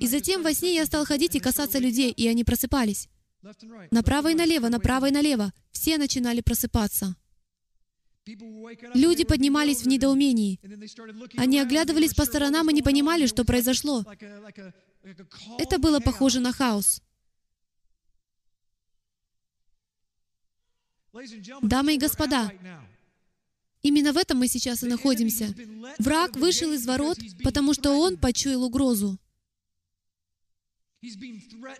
И затем во сне я стал ходить и касаться людей, и они просыпались. Направо и налево, направо и налево. Все начинали просыпаться. Люди поднимались в недоумении. Они оглядывались по сторонам и не понимали, что произошло. Это было похоже на хаос. Дамы и господа, Именно в этом мы сейчас и находимся. Враг вышел из ворот, потому что он почуял угрозу.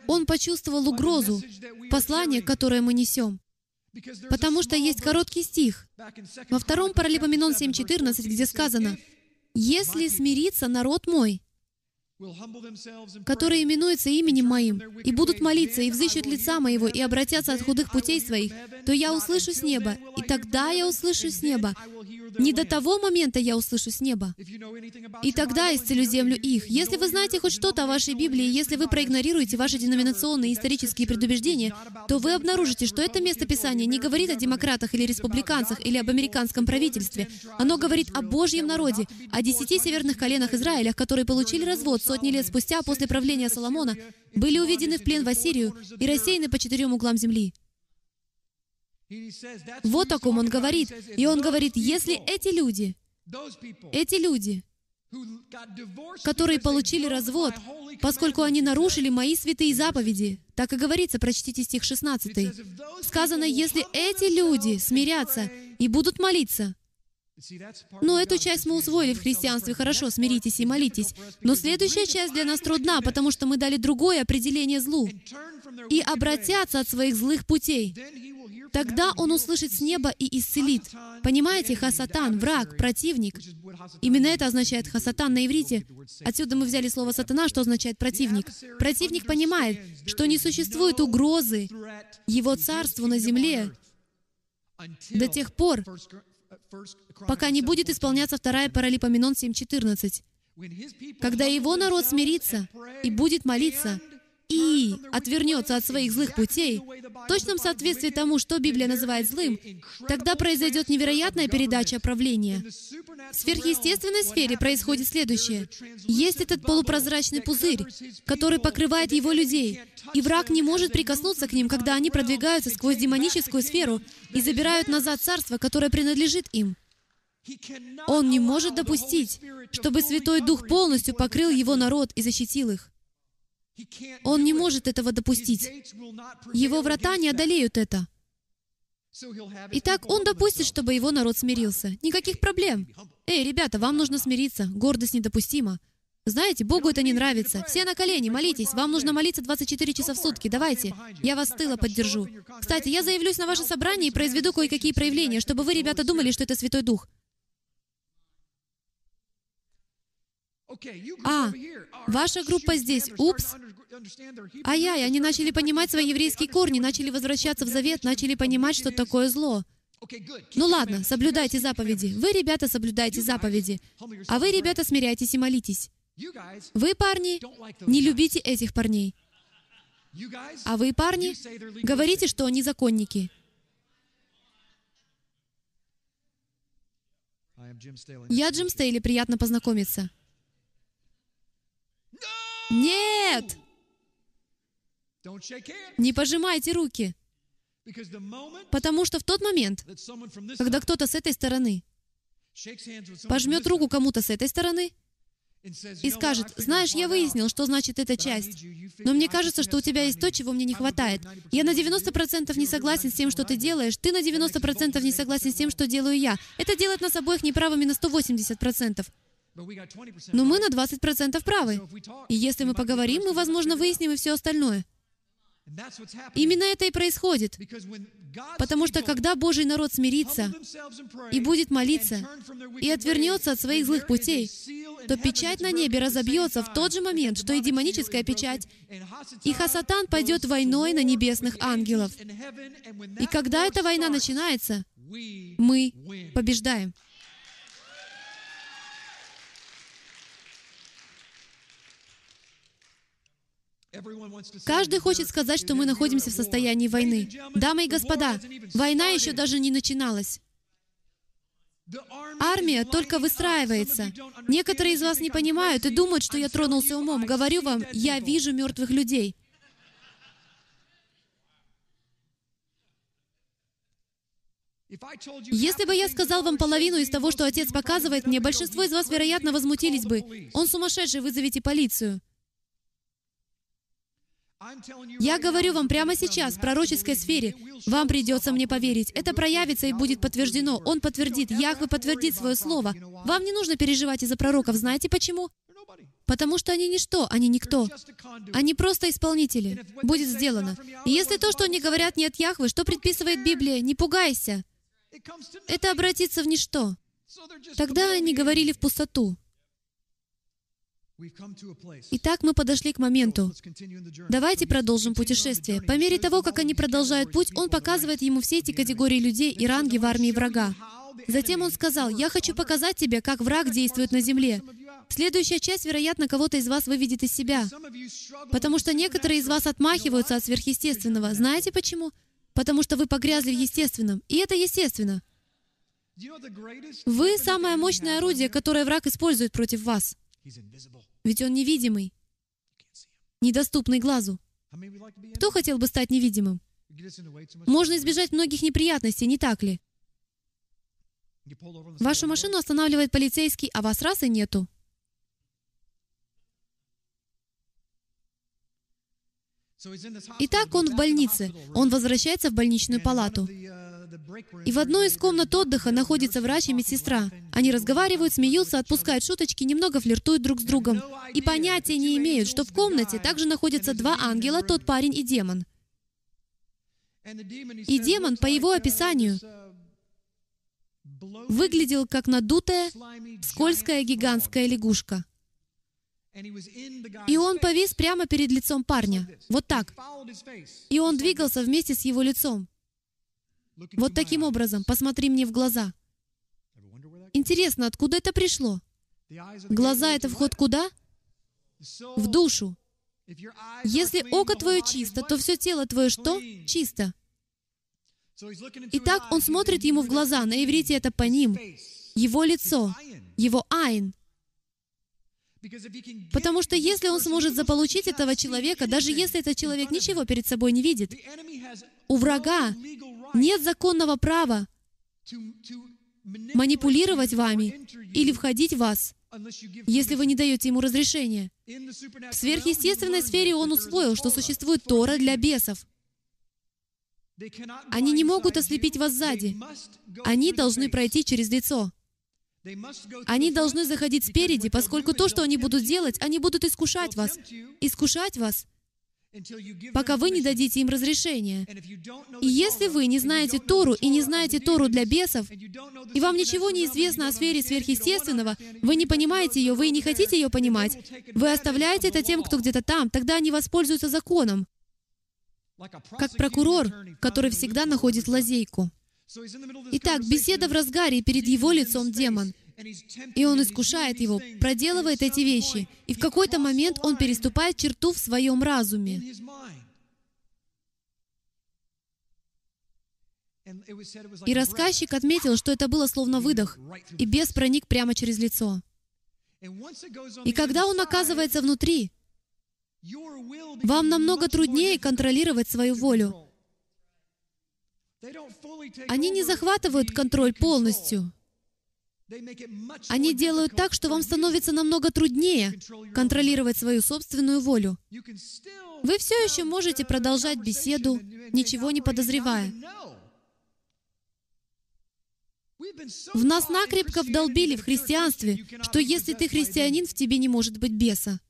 Он почувствовал угрозу, послание, которое мы несем. Потому что есть короткий стих во втором Паралипоменон 7.14, где сказано, «Если смирится народ мой, которые именуются именем Моим, и будут молиться, и взыщут лица Моего, и обратятся от худых путей своих, то я услышу с неба, и тогда я услышу с неба. Не до того момента я услышу с неба. И тогда исцелю землю их. Если вы знаете хоть что-то о вашей Библии, если вы проигнорируете ваши деноминационные исторические предубеждения, то вы обнаружите, что это место Писания не говорит о демократах или республиканцах или об американском правительстве. Оно говорит о Божьем народе, о десяти северных коленах Израиля, которые получили развод сотни лет спустя после правления Соломона, были уведены в плен в Ассирию и рассеяны по четырем углам земли. Вот о ком он говорит. И он говорит, если эти люди, эти люди, которые получили развод, поскольку они нарушили мои святые заповеди. Так и говорится, прочтите стих 16. Сказано, если эти люди смирятся и будут молиться, но эту часть мы усвоили в христианстве. Хорошо, смиритесь и молитесь. Но следующая часть для нас трудна, потому что мы дали другое определение злу. И обратятся от своих злых путей. Тогда он услышит с неба и исцелит. Понимаете, хасатан, враг, противник. Именно это означает хасатан на иврите. Отсюда мы взяли слово сатана, что означает противник. Противник понимает, что не существует угрозы его царству на земле до тех пор, пока не будет исполняться вторая Паралипоменон 7.14. Когда его народ смирится и будет молиться, и отвернется от своих злых путей, в точном соответствии тому, что Библия называет злым, тогда произойдет невероятная передача правления. В сверхъестественной сфере происходит следующее. Есть этот полупрозрачный пузырь, который покрывает его людей, и враг не может прикоснуться к ним, когда они продвигаются сквозь демоническую сферу и забирают назад царство, которое принадлежит им. Он не может допустить, чтобы Святой Дух полностью покрыл его народ и защитил их. Он не может этого допустить. Его врата не одолеют это. Итак, он допустит, чтобы его народ смирился. Никаких проблем. Эй, ребята, вам нужно смириться. Гордость недопустима. Знаете, Богу это не нравится. Все на колени, молитесь. Вам нужно молиться 24 часа в сутки. Давайте. Я вас с тыла поддержу. Кстати, я заявлюсь на ваше собрание и произведу кое-какие проявления, чтобы вы, ребята, думали, что это Святой Дух. А, ваша группа здесь. Упс. Ай-яй, они начали понимать свои еврейские корни, начали возвращаться в завет, начали понимать, что такое зло. Ну ладно, соблюдайте заповеди. Вы, ребята, соблюдайте заповеди. А вы, ребята, смиряйтесь и молитесь. Вы, парни, не любите этих парней. А вы, парни, говорите, что они законники. Я Джим Стейли, приятно познакомиться. Нет! Не пожимайте руки. Потому что в тот момент, когда кто-то с этой стороны пожмет руку кому-то с этой стороны и скажет, знаешь, я выяснил, что значит эта часть, но мне кажется, что у тебя есть то, чего мне не хватает. Я на 90% не согласен с тем, что ты делаешь, ты на 90% не согласен с тем, что делаю я. Это делает нас обоих неправыми на 180%. Но мы на 20% правы. И если мы поговорим, мы, возможно, выясним и все остальное. Именно это и происходит. Потому что когда Божий народ смирится и будет молиться, и отвернется от своих злых путей, то печать на небе разобьется в тот же момент, что и демоническая печать. И Хасатан пойдет войной на небесных ангелов. И когда эта война начинается, мы побеждаем. Каждый хочет сказать, что мы находимся в состоянии войны. Дамы и господа, война еще даже не начиналась. Армия только выстраивается. Некоторые из вас не понимают и думают, что я тронулся умом. Говорю вам, я вижу мертвых людей. Если бы я сказал вам половину из того, что Отец показывает мне, большинство из вас, вероятно, возмутились бы. Он сумасшедший, вызовите полицию. Я говорю вам прямо сейчас, в пророческой сфере, вам придется мне поверить. Это проявится и будет подтверждено. Он подтвердит, Яхве подтвердит свое слово. Вам не нужно переживать из-за пророков. Знаете почему? Потому что они ничто, они никто. Они просто исполнители. Будет сделано. И если то, что они говорят, не от Яхвы, что предписывает Библия, не пугайся. Это обратится в ничто. Тогда они говорили в пустоту. Итак, мы подошли к моменту. Давайте продолжим путешествие. По мере того, как они продолжают путь, он показывает ему все эти категории людей и ранги в армии врага. Затем он сказал, «Я хочу показать тебе, как враг действует на земле». Следующая часть, вероятно, кого-то из вас выведет из себя. Потому что некоторые из вас отмахиваются от сверхъестественного. Знаете почему? Потому что вы погрязли в естественном. И это естественно. Вы — самое мощное орудие, которое враг использует против вас. Ведь он невидимый, недоступный глазу. Кто хотел бы стать невидимым? Можно избежать многих неприятностей, не так ли? Вашу машину останавливает полицейский, а вас раз и нету. Итак, он в больнице. Он возвращается в больничную палату. И в одной из комнат отдыха находится врач и медсестра. Они разговаривают, смеются, отпускают шуточки, немного флиртуют друг с другом. И понятия не имеют, что в комнате также находятся два ангела, тот парень и демон. И демон, по его описанию, выглядел как надутая, скользкая гигантская лягушка. И он повис прямо перед лицом парня. Вот так. И он двигался вместе с его лицом. Вот таким образом, посмотри мне в глаза. Интересно, откуда это пришло? Глаза — это вход куда? В душу. Если око твое чисто, то все тело твое что? Чисто. Итак, он смотрит ему в глаза, на иврите это по ним, его лицо, его айн. Потому что если он сможет заполучить этого человека, даже если этот человек ничего перед собой не видит, у врага нет законного права манипулировать вами или входить в вас, если вы не даете ему разрешения. В сверхъестественной сфере он усвоил, что существует Тора для бесов. Они не могут ослепить вас сзади. Они должны пройти через лицо. Они должны заходить спереди, поскольку то, что они будут делать, они будут искушать вас. Искушать вас, пока вы не дадите им разрешения. И если вы не знаете Тору и не знаете Тору для бесов, и вам ничего не известно о сфере сверхъестественного, вы не понимаете ее, вы не хотите ее понимать, вы оставляете это тем, кто где-то там, тогда они воспользуются законом, как прокурор, который всегда находит лазейку. Итак, беседа в разгаре, и перед его лицом демон — и он искушает его, проделывает эти вещи, и в какой-то момент он переступает черту в своем разуме. И рассказчик отметил, что это было словно выдох, и бес проник прямо через лицо. И когда он оказывается внутри, вам намного труднее контролировать свою волю. Они не захватывают контроль полностью. Они делают так, что вам становится намного труднее контролировать свою собственную волю. Вы все еще можете продолжать беседу, ничего не подозревая. В нас накрепко вдолбили в христианстве, что если ты христианин, в тебе не может быть беса.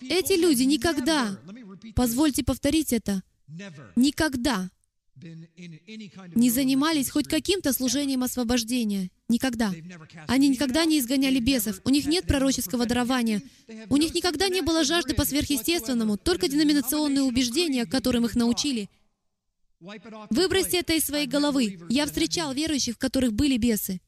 Эти люди никогда, позвольте повторить это, никогда не занимались хоть каким-то служением освобождения. Никогда. Они никогда не изгоняли бесов. У них нет пророческого дарования. У них никогда не было жажды по сверхъестественному, только деноминационные убеждения, которым их научили. Выбросьте это из своей головы. Я встречал верующих, в которых были бесы.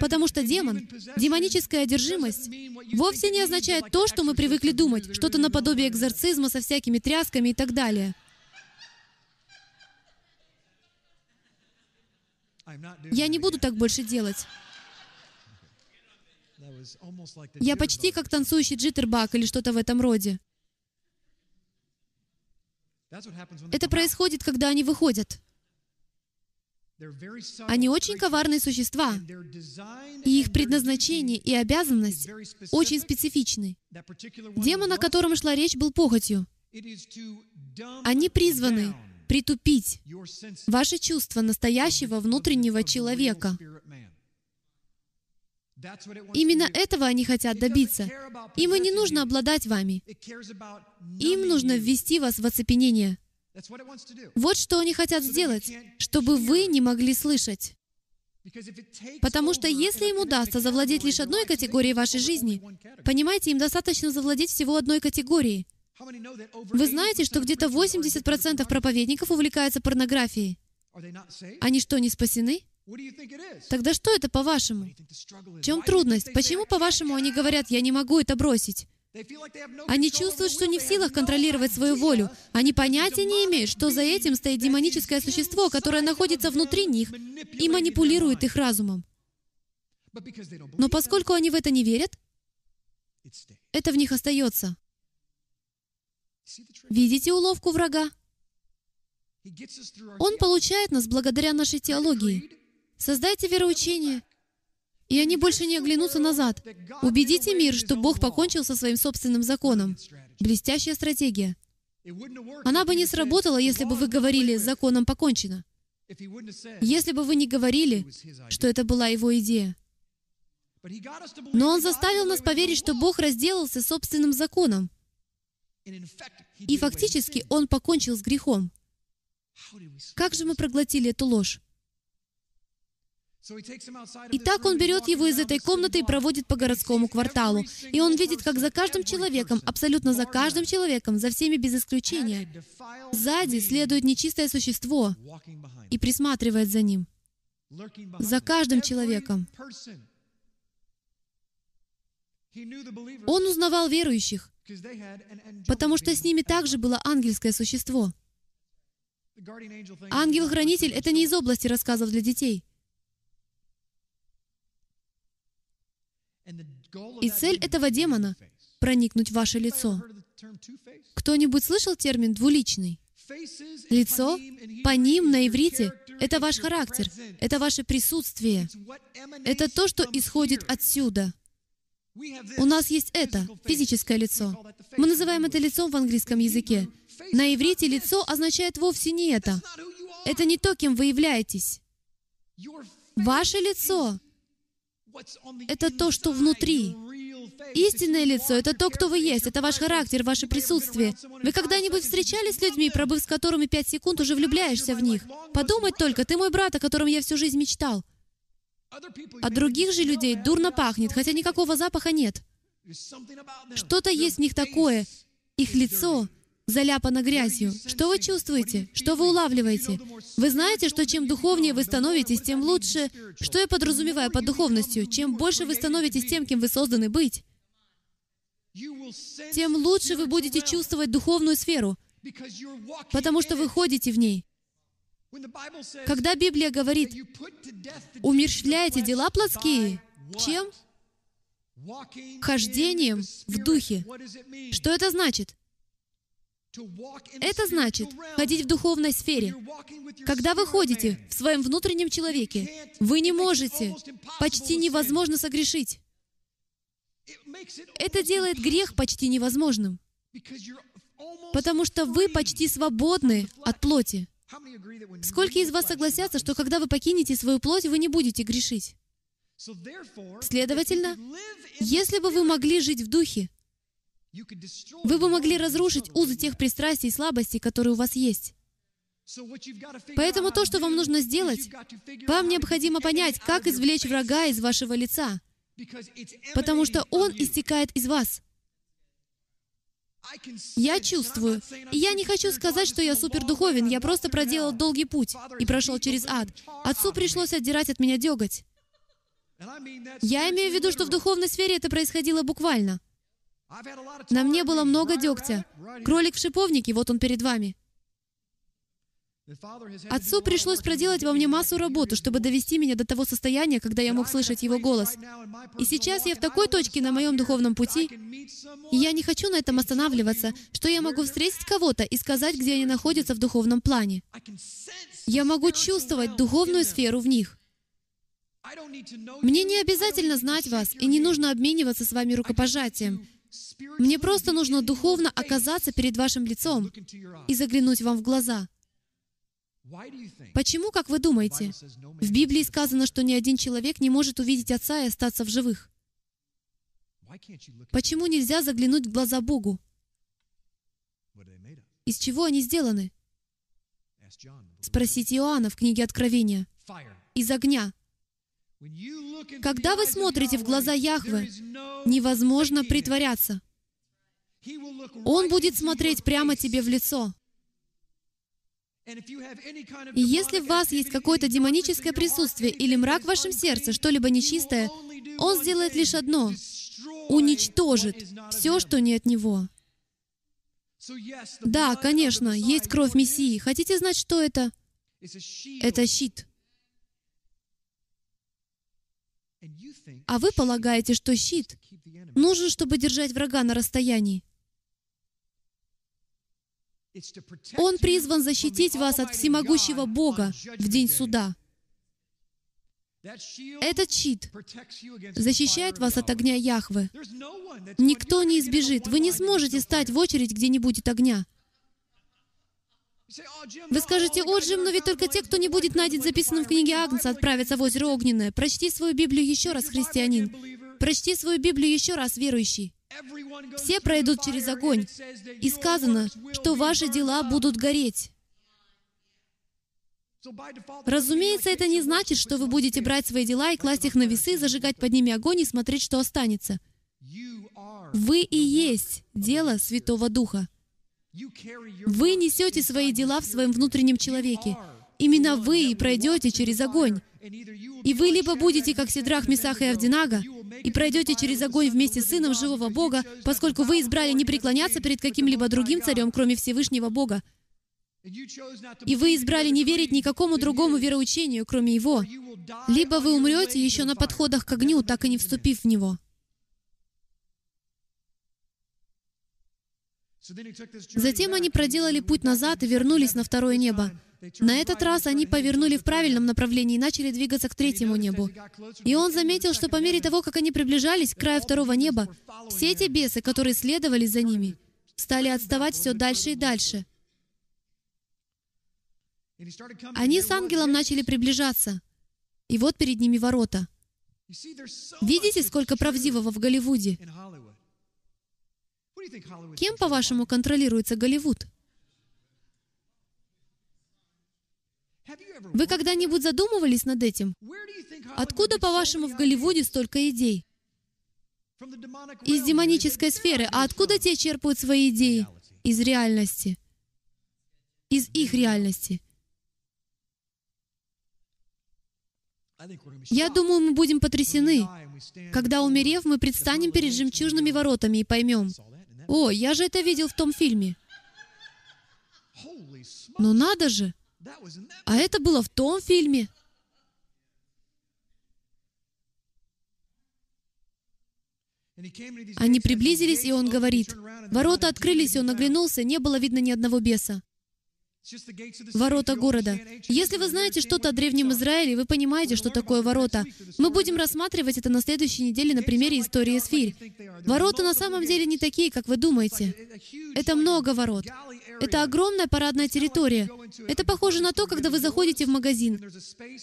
Потому что демон, демоническая одержимость, вовсе не означает то, что мы привыкли думать, что-то наподобие экзорцизма со всякими трясками и так далее. Я не буду так больше делать. Я почти как танцующий джиттербак или что-то в этом роде. Это происходит, когда они выходят. Они очень коварные существа, и их предназначение и обязанность очень специфичны. Демон, о котором шла речь, был похотью. Они призваны притупить ваши чувства настоящего внутреннего человека. Именно этого они хотят добиться. Им и не нужно обладать вами. Им нужно ввести вас в оцепенение. Вот что они хотят сделать, чтобы вы не могли слышать. Потому что если им удастся завладеть лишь одной категорией вашей жизни, понимаете, им достаточно завладеть всего одной категорией. Вы знаете, что где-то 80% проповедников увлекаются порнографией? Они что, не спасены? Тогда что это по-вашему? В чем трудность? Почему, по-вашему, они говорят, я не могу это бросить? Они чувствуют, что не в силах контролировать свою волю. Они понятия не имеют, что за этим стоит демоническое существо, которое находится внутри них и манипулирует их разумом. Но поскольку они в это не верят, это в них остается. Видите уловку врага? Он получает нас благодаря нашей теологии. Создайте вероучение, и они больше не оглянутся назад. Убедите мир, что Бог покончил со своим собственным законом. Блестящая стратегия. Она бы не сработала, если бы вы говорили «с законом покончено». Если бы вы не говорили, что это была его идея. Но он заставил нас поверить, что Бог разделался собственным законом. И фактически он покончил с грехом. Как же мы проглотили эту ложь? Итак, он берет его из этой комнаты и проводит по городскому кварталу. И он видит, как за каждым человеком, абсолютно за каждым человеком, за всеми без исключения, сзади следует нечистое существо и присматривает за ним. За каждым человеком. Он узнавал верующих, потому что с ними также было ангельское существо. Ангел-хранитель — это не из области рассказов для детей. И цель этого демона — проникнуть в ваше лицо. Кто-нибудь слышал термин «двуличный»? Лицо, по ним на иврите, это ваш характер, это ваше присутствие, это то, что исходит отсюда. У нас есть это, физическое лицо. Мы называем это лицом в английском языке. На иврите лицо означает вовсе не это. Это не то, кем вы являетесь. Ваше лицо — это то, что внутри. Истинное лицо — это то, кто вы есть, это ваш характер, ваше присутствие. Вы когда-нибудь встречались с людьми, пробыв с которыми пять секунд, уже влюбляешься в них? Подумать только, ты мой брат, о котором я всю жизнь мечтал. От других же людей дурно пахнет, хотя никакого запаха нет. Что-то есть в них такое. Их лицо заляпано грязью. Что вы чувствуете? Что вы улавливаете? Вы знаете, что чем духовнее вы становитесь, тем лучше... Что я подразумеваю под духовностью? Чем больше вы становитесь тем, кем вы созданы быть, тем лучше вы будете чувствовать духовную сферу, потому что вы ходите в ней. Когда Библия говорит, умерщвляете дела плотские, чем? Хождением в духе. Что это значит? Это значит ходить в духовной сфере. Когда вы ходите в своем внутреннем человеке, вы не можете, почти невозможно согрешить. Это делает грех почти невозможным, потому что вы почти свободны от плоти. Сколько из вас согласятся, что когда вы покинете свою плоть, вы не будете грешить? Следовательно, если бы вы могли жить в духе, вы бы могли разрушить узы тех пристрастий и слабостей, которые у вас есть. Поэтому то, что вам нужно сделать, вам необходимо понять, как извлечь врага из вашего лица, потому что он истекает из вас. Я чувствую. И я не хочу сказать, что я супердуховен, я просто проделал долгий путь и прошел через ад. Отцу пришлось отдирать от меня деготь. Я имею в виду, что в духовной сфере это происходило буквально. На мне было много дегтя. Кролик в шиповнике, вот он перед вами. Отцу пришлось проделать во мне массу работы, чтобы довести меня до того состояния, когда я мог слышать его голос. И сейчас я в такой точке на моем духовном пути, и я не хочу на этом останавливаться, что я могу встретить кого-то и сказать, где они находятся в духовном плане. Я могу чувствовать духовную сферу в них. Мне не обязательно знать вас, и не нужно обмениваться с вами рукопожатием. Мне просто нужно духовно оказаться перед вашим лицом и заглянуть вам в глаза — Почему, как вы думаете, в Библии сказано, что ни один человек не может увидеть Отца и остаться в живых? Почему нельзя заглянуть в глаза Богу? Из чего они сделаны? Спросите Иоанна в книге Откровения. Из огня. Когда вы смотрите в глаза Яхвы, невозможно притворяться. Он будет смотреть прямо тебе в лицо. И если в вас есть какое-то демоническое присутствие или мрак в вашем сердце, что-либо нечистое, Он сделает лишь одно — уничтожит все, что не от Него. Да, конечно, есть кровь Мессии. Хотите знать, что это? Это щит. А вы полагаете, что щит нужен, чтобы держать врага на расстоянии. Он призван защитить вас от всемогущего Бога в день суда. Этот щит защищает вас от огня Яхвы. Никто не избежит. Вы не сможете стать в очередь, где не будет огня. Вы скажете, о, Джим, но ведь только те, кто не будет найден записанным в книге Агнца, отправятся в озеро Огненное. Прочти свою Библию еще раз, христианин. Прочти свою Библию еще раз, верующий. Все пройдут через огонь. И сказано, что ваши дела будут гореть. Разумеется, это не значит, что вы будете брать свои дела и класть их на весы, зажигать под ними огонь и смотреть, что останется. Вы и есть дело Святого Духа. Вы несете свои дела в своем внутреннем человеке. Именно вы и пройдете через огонь. И вы либо будете, как Сидрах, Месах и Авдинага, и пройдете через огонь вместе с Сыном Живого Бога, поскольку вы избрали не преклоняться перед каким-либо другим царем, кроме Всевышнего Бога. И вы избрали не верить никакому другому вероучению, кроме Его. Либо вы умрете еще на подходах к огню, так и не вступив в него. Затем они проделали путь назад и вернулись на второе небо. На этот раз они повернули в правильном направлении и начали двигаться к третьему небу. И он заметил, что по мере того, как они приближались к краю второго неба, все эти бесы, которые следовали за ними, стали отставать все дальше и дальше. Они с ангелом начали приближаться. И вот перед ними ворота. Видите, сколько правдивого в Голливуде? Кем, по-вашему, контролируется Голливуд? Вы когда-нибудь задумывались над этим? Откуда, по-вашему, в Голливуде столько идей? Из демонической сферы. А откуда те черпают свои идеи? Из реальности. Из их реальности. Я думаю, мы будем потрясены, когда, умерев, мы предстанем перед жемчужными воротами и поймем, «О, я же это видел в том фильме». Но надо же! А это было в том фильме. Они приблизились, и он говорит, ворота открылись, и он оглянулся, не было видно ни одного беса ворота города. Если вы знаете что-то о Древнем Израиле, вы понимаете, что такое ворота. Мы будем рассматривать это на следующей неделе на примере истории Эсфирь. Ворота на самом деле не такие, как вы думаете. Это много ворот. Это огромная парадная территория. Это похоже на то, когда вы заходите в магазин.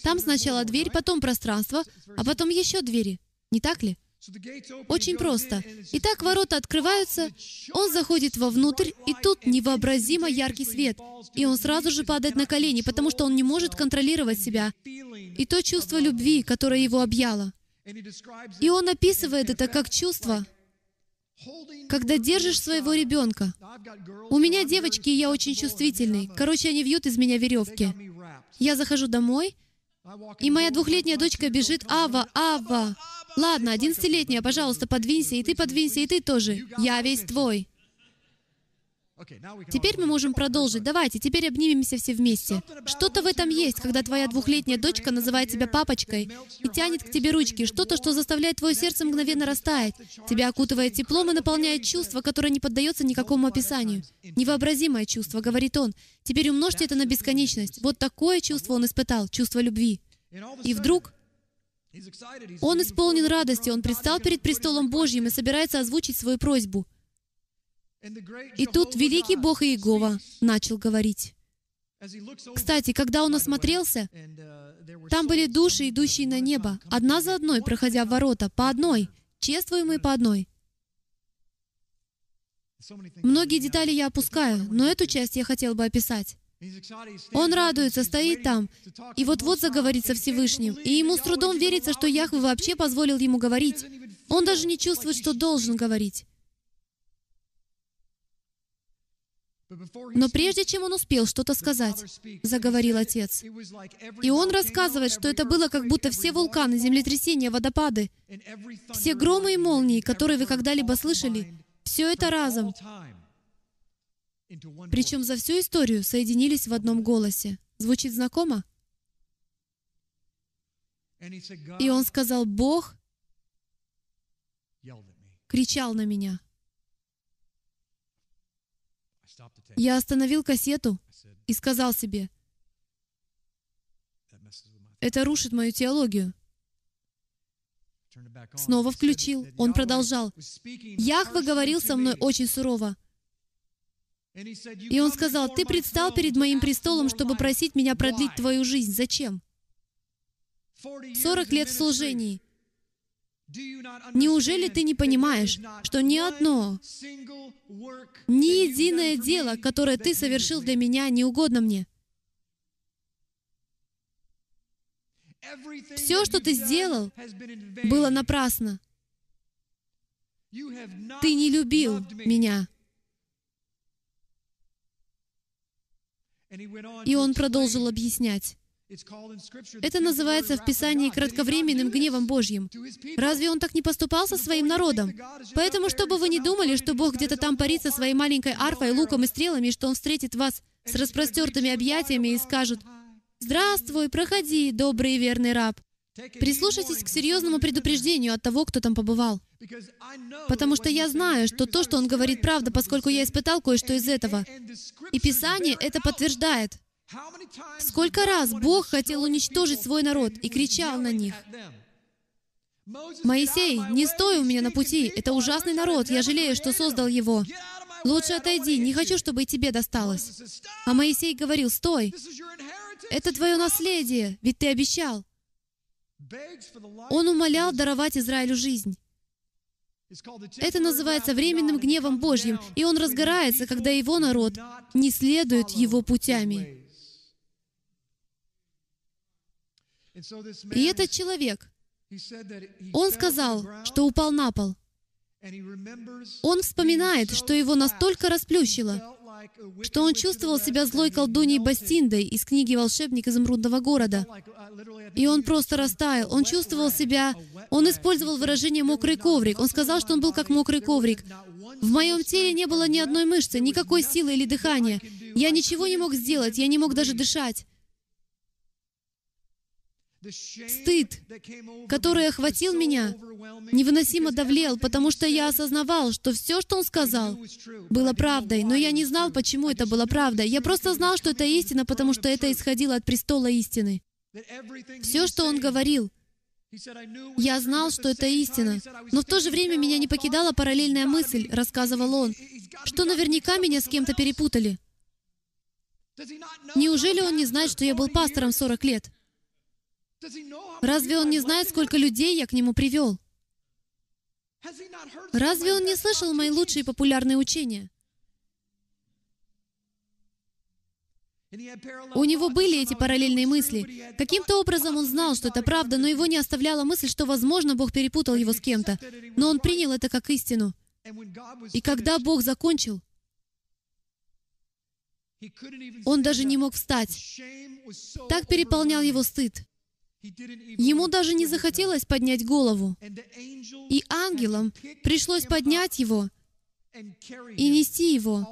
Там сначала дверь, потом пространство, а потом еще двери. Не так ли? Очень просто. Итак, ворота открываются, он заходит вовнутрь, и тут невообразимо яркий свет. И он сразу же падает на колени, потому что он не может контролировать себя. И то чувство любви, которое его объяло. И он описывает это как чувство, когда держишь своего ребенка. У меня девочки, и я очень чувствительный. Короче, они вьют из меня веревки. Я захожу домой, и моя двухлетняя дочка бежит, «Ава, Ава!» Ладно, одиннадцатилетняя, пожалуйста, подвинься, и ты подвинься, и ты тоже. Я весь твой. Теперь мы можем продолжить. Давайте, теперь обнимемся все вместе. Что-то в этом есть, когда твоя двухлетняя дочка называет тебя папочкой и тянет к тебе ручки. Что-то, что заставляет твое сердце мгновенно растаять. Тебя окутывает теплом и наполняет чувство, которое не поддается никакому описанию. Невообразимое чувство, говорит он. Теперь умножьте это на бесконечность. Вот такое чувство он испытал, чувство любви. И вдруг он исполнен радости, он предстал перед престолом Божьим и собирается озвучить свою просьбу. И тут великий Бог Иегова начал говорить. Кстати, когда он осмотрелся, там были души, идущие на небо, одна за одной, проходя ворота, по одной, чествуемые по одной. Многие детали я опускаю, но эту часть я хотел бы описать. Он радуется, стоит там, и вот-вот заговорит со Всевышним. И ему с трудом верится, что Яхве вообще позволил ему говорить. Он даже не чувствует, что должен говорить. Но прежде чем он успел что-то сказать, заговорил Отец. И он рассказывает, что это было как будто все вулканы, землетрясения, водопады, все громы и молнии, которые вы когда-либо слышали, все это разом. Причем за всю историю соединились в одном голосе. Звучит знакомо? И он сказал, Бог кричал на меня. Я остановил кассету и сказал себе, это рушит мою теологию. Снова включил. Он продолжал. Яхве говорил со мной очень сурово. И он сказал, ты предстал перед моим престолом, чтобы просить меня продлить твою жизнь. Зачем? 40 лет в служении. Неужели ты не понимаешь, что ни одно, ни единое дело, которое ты совершил для меня, не угодно мне? Все, что ты сделал, было напрасно. Ты не любил меня. И он продолжил объяснять. Это называется в Писании кратковременным гневом Божьим. Разве он так не поступал со своим народом? Поэтому, чтобы вы не думали, что Бог где-то там парит со своей маленькой арфой, луком и стрелами, и что Он встретит вас с распростертыми объятиями и скажет, «Здравствуй, проходи, добрый и верный раб». Прислушайтесь к серьезному предупреждению от того, кто там побывал. Потому что я знаю, что то, что он говорит, правда, поскольку я испытал кое-что из этого. И Писание это подтверждает. Сколько раз Бог хотел уничтожить свой народ и кричал на них. «Моисей, не стой у меня на пути, это ужасный народ, я жалею, что создал его. Лучше отойди, не хочу, чтобы и тебе досталось». А Моисей говорил, «Стой, это твое наследие, ведь ты обещал». Он умолял даровать Израилю жизнь. Это называется временным гневом Божьим, и он разгорается, когда его народ не следует его путями. И этот человек, он сказал, что упал на пол. Он вспоминает, что его настолько расплющило, что он чувствовал себя злой колдуней Бастиндой из книги «Волшебник изумрудного города». И он просто растаял. Он чувствовал себя... Он использовал выражение «мокрый коврик». Он сказал, что он был как мокрый коврик. В моем теле не было ни одной мышцы, никакой силы или дыхания. Я ничего не мог сделать, я не мог даже дышать. Стыд, который охватил меня, невыносимо давлел, потому что я осознавал, что все, что он сказал, было правдой, но я не знал, почему это было правдой. Я просто знал, что это истина, потому что это исходило от престола истины. Все, что он говорил, я знал, что это истина, но в то же время меня не покидала параллельная мысль, рассказывал он, что наверняка меня с кем-то перепутали. Неужели он не знает, что я был пастором 40 лет? Разве он не знает, сколько людей я к нему привел? Разве он не слышал мои лучшие популярные учения? У него были эти параллельные мысли. Каким-то образом он знал, что это правда, но его не оставляла мысль, что, возможно, Бог перепутал его с кем-то. Но он принял это как истину. И когда Бог закончил, он даже не мог встать. Так переполнял его стыд. Ему даже не захотелось поднять голову. И ангелам пришлось поднять его и нести его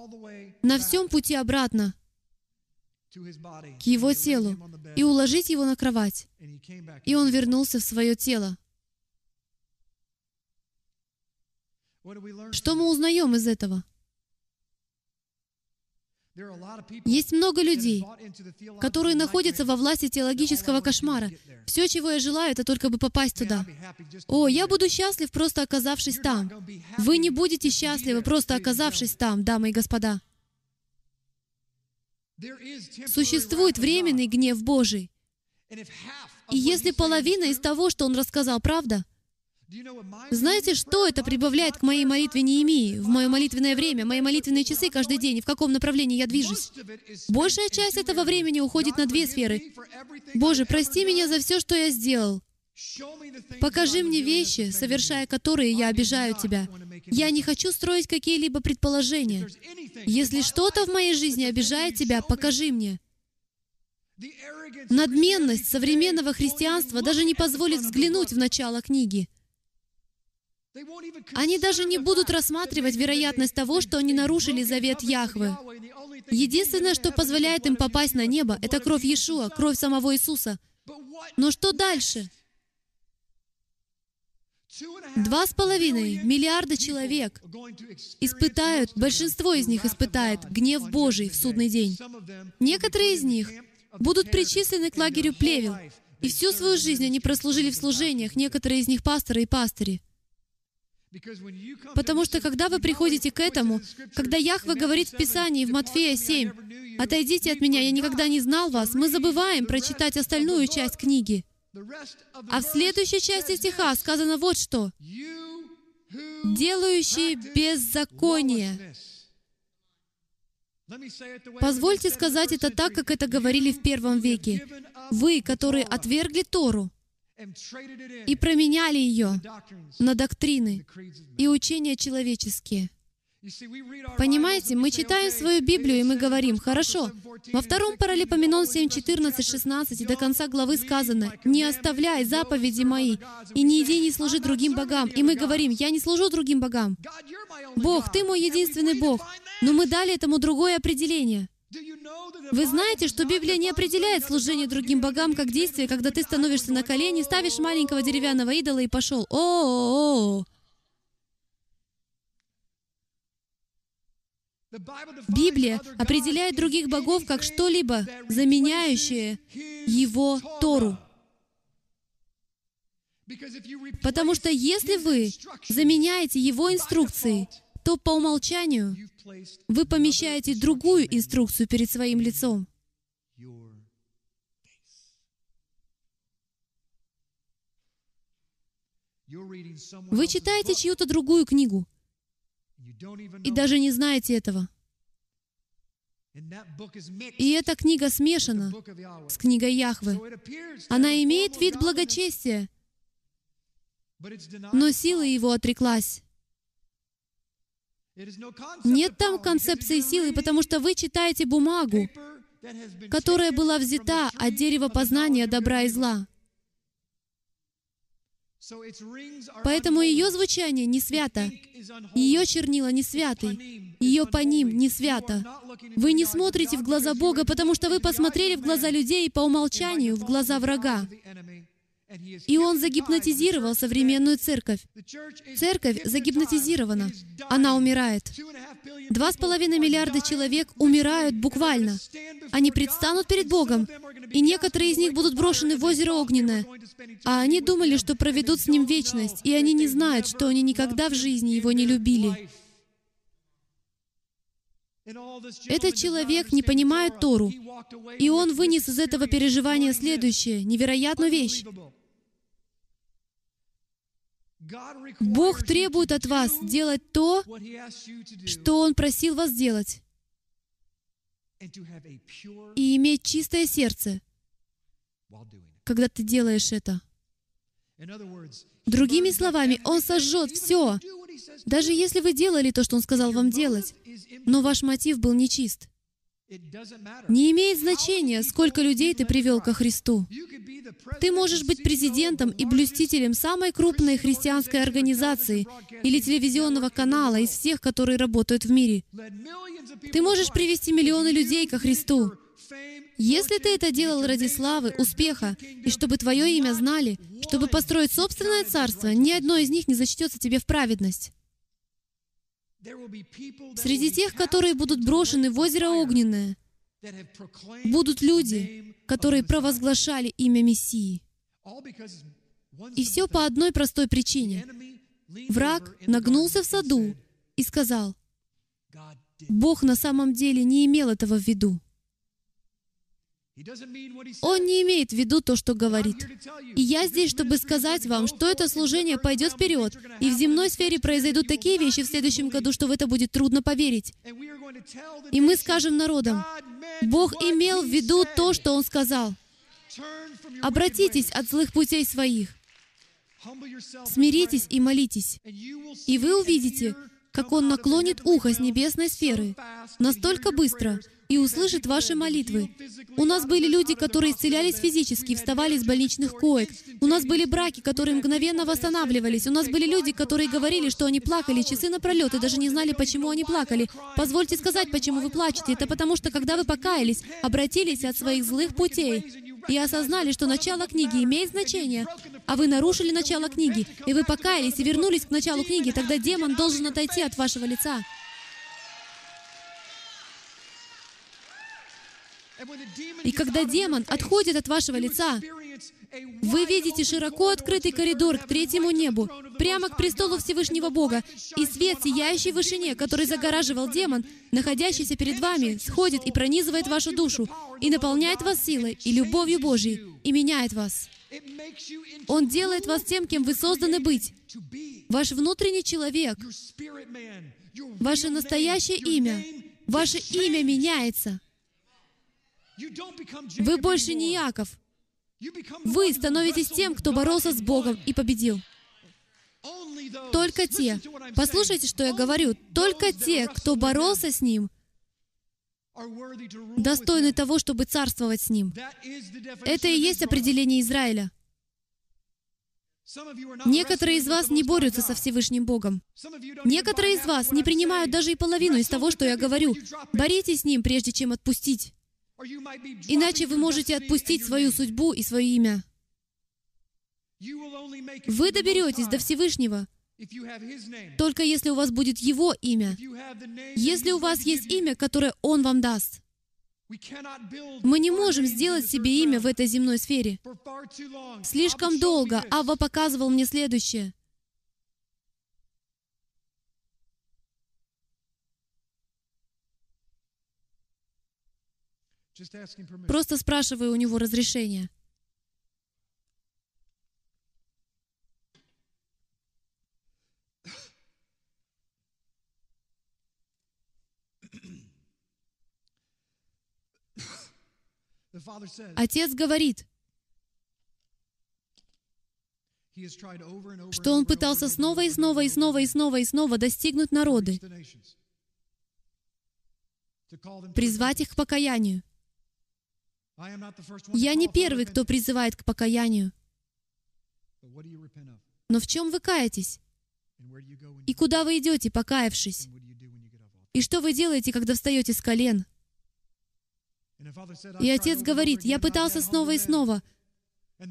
на всем пути обратно к его телу и уложить его на кровать. И он вернулся в свое тело. Что мы узнаем из этого? Есть много людей, которые находятся во власти теологического кошмара. Все, чего я желаю, это только бы попасть туда. О, я буду счастлив, просто оказавшись там. Вы не будете счастливы, просто оказавшись там, дамы и господа. Существует временный гнев Божий. И если половина из того, что он рассказал, правда, знаете, что это прибавляет к моей молитве Неемии, в мое молитвенное время, мои молитвенные часы каждый день, в каком направлении я движусь? Большая часть этого времени уходит на две сферы. Боже, прости меня за все, что я сделал. Покажи мне вещи, совершая которые я обижаю Тебя. Я не хочу строить какие-либо предположения. Если что-то в моей жизни обижает Тебя, покажи мне. Надменность современного христианства даже не позволит взглянуть в начало книги. Они даже не будут рассматривать вероятность того, что они нарушили завет Яхвы. Единственное, что позволяет им попасть на небо, это кровь Иешуа, кровь самого Иисуса. Но что дальше? Два с половиной миллиарда человек испытают, большинство из них испытает гнев Божий в судный день. Некоторые из них будут причислены к лагерю плевел, и всю свою жизнь они прослужили в служениях, некоторые из них пасторы и пастыри. Потому что когда вы приходите к этому, когда Яхве говорит в Писании, в Матфея 7, «Отойдите от меня, я никогда не знал вас», мы забываем прочитать остальную часть книги. А в следующей части стиха сказано вот что. «Делающие беззаконие». Позвольте сказать это так, как это говорили в первом веке. Вы, которые отвергли Тору, и променяли ее на доктрины и учения человеческие. Понимаете, мы читаем свою Библию, и мы говорим, хорошо, во втором Паралипоменон 7, 14, 16 и до конца главы сказано, «Не оставляй заповеди мои, и не иди не служи другим богам». И мы говорим, «Я не служу другим богам». Бог, Ты мой единственный Бог. Но мы дали этому другое определение. Вы знаете, что Библия не определяет служение другим богам как действие, когда ты становишься на колени, ставишь маленького деревянного идола и пошел. О-о-о! Библия определяет других богов как что-либо, заменяющее Его Тору. Потому что если вы заменяете Его инструкции, то по умолчанию вы помещаете другую инструкцию перед своим лицом. Вы читаете чью-то другую книгу и даже не знаете этого. И эта книга смешана с книгой Яхвы. Она имеет вид благочестия, но сила его отреклась. Нет там концепции силы, потому что вы читаете бумагу, которая была взята от дерева познания добра и зла. Поэтому ее звучание не свято, ее чернила не святы, ее по ним не свято. Вы не смотрите в глаза Бога, потому что вы посмотрели в глаза людей по умолчанию, в глаза врага. И он загипнотизировал современную церковь. Церковь загипнотизирована. Она умирает. Два с половиной миллиарда человек умирают буквально. Они предстанут перед Богом, и некоторые из них будут брошены в озеро Огненное. А они думали, что проведут с Ним вечность, и они не знают, что они никогда в жизни Его не любили. Этот человек не понимает Тору, и он вынес из этого переживания следующее, невероятную вещь. Бог требует от вас делать то, что Он просил вас делать, и иметь чистое сердце, когда ты делаешь это. Другими словами, Он сожжет все, даже если вы делали то, что Он сказал вам делать, но ваш мотив был нечист. Не имеет значения, сколько людей ты привел ко Христу. Ты можешь быть президентом и блюстителем самой крупной христианской организации или телевизионного канала из всех, которые работают в мире. Ты можешь привести миллионы людей ко Христу. Если ты это делал ради славы, успеха, и чтобы твое имя знали, чтобы построить собственное царство, ни одно из них не зачтется тебе в праведность. Среди тех, которые будут брошены в озеро огненное, будут люди, которые провозглашали имя Мессии. И все по одной простой причине. Враг нагнулся в саду и сказал, Бог на самом деле не имел этого в виду. Он не имеет в виду то, что говорит. И я здесь, чтобы сказать вам, что это служение пойдет вперед, и в земной сфере произойдут такие вещи в следующем году, что в это будет трудно поверить. И мы скажем народам, Бог имел в виду то, что Он сказал. Обратитесь от злых путей своих. Смиритесь и молитесь. И вы увидите, как Он наклонит ухо с небесной сферы настолько быстро, и услышит ваши молитвы. У нас были люди, которые исцелялись физически, вставали из больничных коек. У нас были браки, которые мгновенно восстанавливались. У нас были люди, которые говорили, что они плакали часы напролет и даже не знали, почему они плакали. Позвольте сказать, почему вы плачете. Это потому, что когда вы покаялись, обратились от своих злых путей и осознали, что начало книги имеет значение, а вы нарушили начало книги, и вы покаялись и вернулись к началу книги, тогда демон должен отойти от вашего лица. И когда демон отходит от вашего лица, вы видите широко открытый коридор к третьему небу, прямо к престолу Всевышнего Бога, и свет, сияющий в вышине, который загораживал демон, находящийся перед вами, сходит и пронизывает вашу душу, и наполняет вас силой и любовью Божьей, и меняет вас. Он делает вас тем, кем вы созданы быть. Ваш внутренний человек, ваше настоящее имя, ваше имя меняется — вы больше не Яков. Вы становитесь тем, кто боролся с Богом и победил. Только те, послушайте, что я говорю, только те, кто боролся с Ним, достойны того, чтобы царствовать с Ним. Это и есть определение Израиля. Некоторые из вас не борются со Всевышним Богом. Некоторые из вас не принимают даже и половину из того, что я говорю. Боритесь с Ним, прежде чем отпустить. Иначе вы можете отпустить свою судьбу и свое имя. Вы доберетесь до Всевышнего, только если у вас будет Его имя. Если у вас есть имя, которое Он вам даст. Мы не можем сделать себе имя в этой земной сфере. Слишком долго Авва показывал мне следующее. Просто спрашиваю у него разрешения. Отец говорит, что он пытался снова и снова и снова и снова и снова достигнуть народы, призвать их к покаянию. Я не первый, кто призывает к покаянию. Но в чем вы каетесь? И куда вы идете, покаявшись? И что вы делаете, когда встаете с колен? И отец говорит, я пытался снова и снова.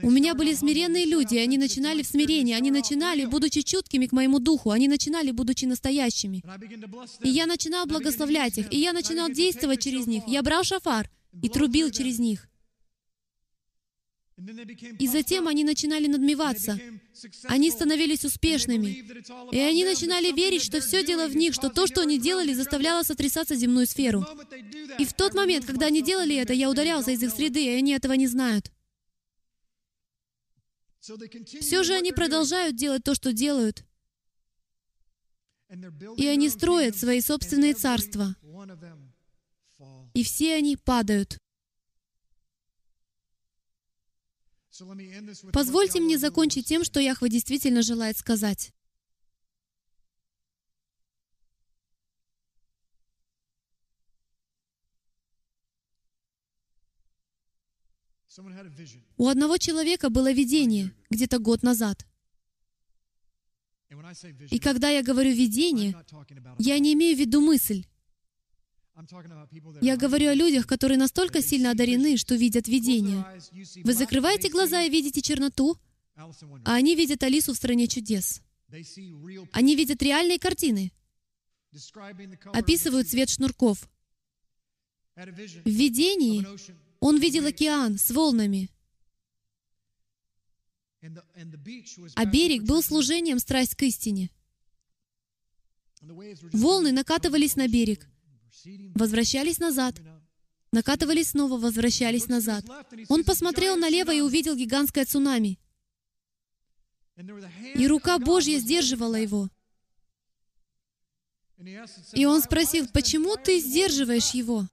У меня были смиренные люди, и они начинали в смирении, они начинали, будучи чуткими к моему духу, они начинали, будучи настоящими. И я начинал благословлять их, и я начинал действовать через них. Я брал шафар, и трубил через них. И затем они начинали надмеваться. Они становились успешными. И они начинали верить, что все дело в них, что то, что они делали, заставляло сотрясаться земную сферу. И в тот момент, когда они делали это, я удалялся из их среды, и они этого не знают. Все же они продолжают делать то, что делают. И они строят свои собственные царства. И все они падают. Позвольте мне закончить тем, что Яхва действительно желает сказать. У одного человека было видение где-то год назад. И когда я говорю «видение», я не имею в виду мысль. Я говорю о людях, которые настолько сильно одарены, что видят видение. Вы закрываете глаза и видите черноту, а они видят Алису в «Стране чудес». Они видят реальные картины, описывают цвет шнурков. В видении он видел океан с волнами, а берег был служением страсть к истине. Волны накатывались на берег, возвращались назад, накатывались снова, возвращались назад. Он посмотрел налево и увидел гигантское цунами. И рука Божья сдерживала его. И он спросил, почему ты сдерживаешь его?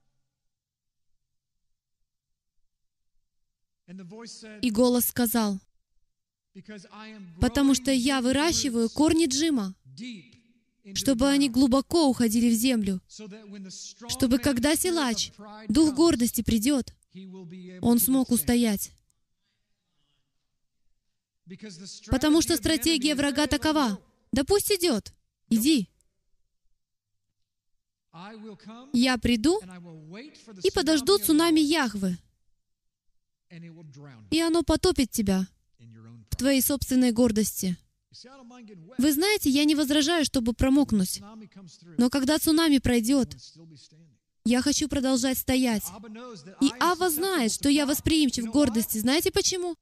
И голос сказал, потому что я выращиваю корни Джима, чтобы они глубоко уходили в землю, чтобы когда силач, дух гордости придет, он смог устоять. Потому что стратегия врага такова. Да пусть идет. Иди. Я приду и подожду цунами Яхвы, и оно потопит тебя в твоей собственной гордости. Вы знаете, я не возражаю, чтобы промокнуть. Но когда цунами пройдет, я хочу продолжать стоять. И Ава знает, что я восприимчив к гордости. Знаете почему?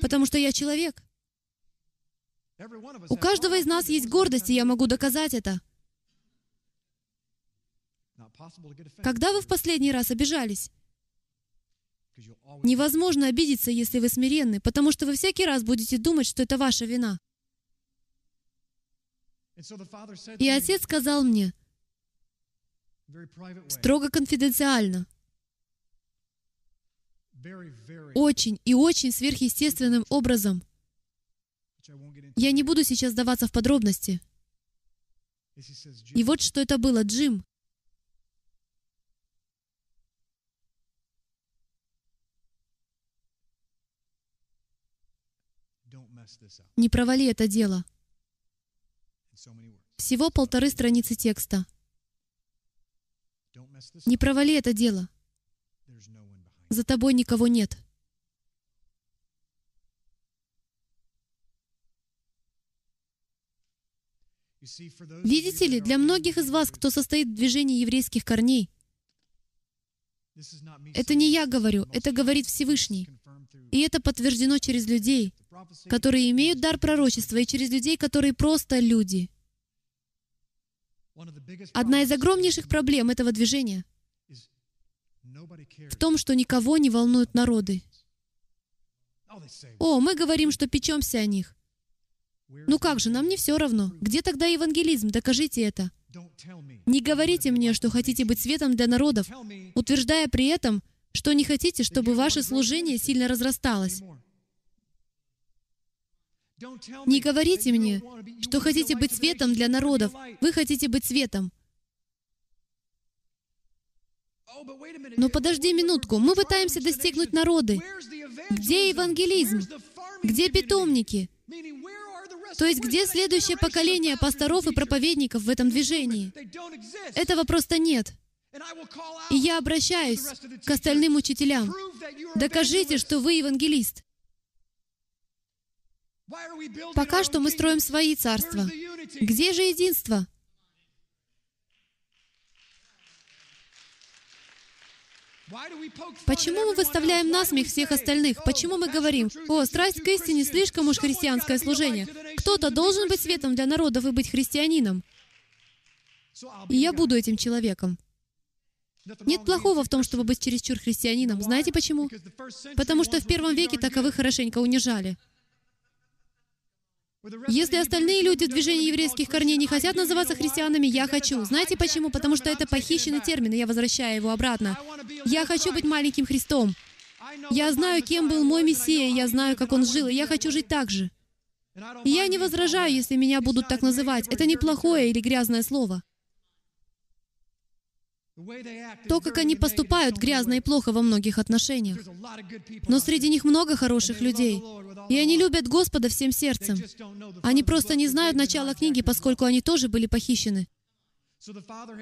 Потому что я человек. У каждого из нас есть гордость, и я могу доказать это. Когда вы в последний раз обижались? Невозможно обидеться, если вы смиренны, потому что вы всякий раз будете думать, что это ваша вина. И отец сказал мне, строго конфиденциально, очень и очень сверхъестественным образом. Я не буду сейчас сдаваться в подробности. И вот что это было, Джим. Не провали это дело. Всего полторы страницы текста. Не провали это дело. За тобой никого нет. Видите ли, для многих из вас, кто состоит в движении еврейских корней, это не я говорю, это говорит Всевышний. И это подтверждено через людей, которые имеют дар пророчества, и через людей, которые просто люди. Одна из огромнейших проблем этого движения в том, что никого не волнуют народы. О, мы говорим, что печемся о них. Ну как же, нам не все равно. Где тогда евангелизм? Докажите это. Не говорите мне, что хотите быть светом для народов, утверждая при этом, что не хотите, чтобы ваше служение сильно разрасталось. Не говорите мне, что хотите быть светом для народов. Вы хотите быть светом. Но подожди минутку, мы пытаемся достигнуть народы. Где евангелизм? Где питомники? То есть где следующее поколение пасторов и проповедников в этом движении? Этого просто нет. И я обращаюсь к остальным учителям. Докажите, что вы евангелист. Пока что мы строим свои царства. Где же единство? Почему мы выставляем насмех всех остальных? Почему мы говорим, «О, страсть к истине слишком уж христианское служение». Кто-то должен быть светом для народов и быть христианином. И я буду этим человеком. Нет плохого в том, чтобы быть чересчур христианином. Знаете почему? Потому что в первом веке таковых хорошенько унижали. Если остальные люди в движении еврейских корней не хотят называться христианами, я хочу. Знаете почему? Потому что это похищенный термин, и я возвращаю его обратно. Я хочу быть маленьким Христом. Я знаю, кем был мой Мессия, я знаю, как он жил, и я хочу жить так же. И я не возражаю, если меня будут так называть. Это не плохое или грязное слово. То, как они поступают, грязно и плохо во многих отношениях. Но среди них много хороших людей. И они любят Господа всем сердцем. Они просто не знают начала книги, поскольку они тоже были похищены.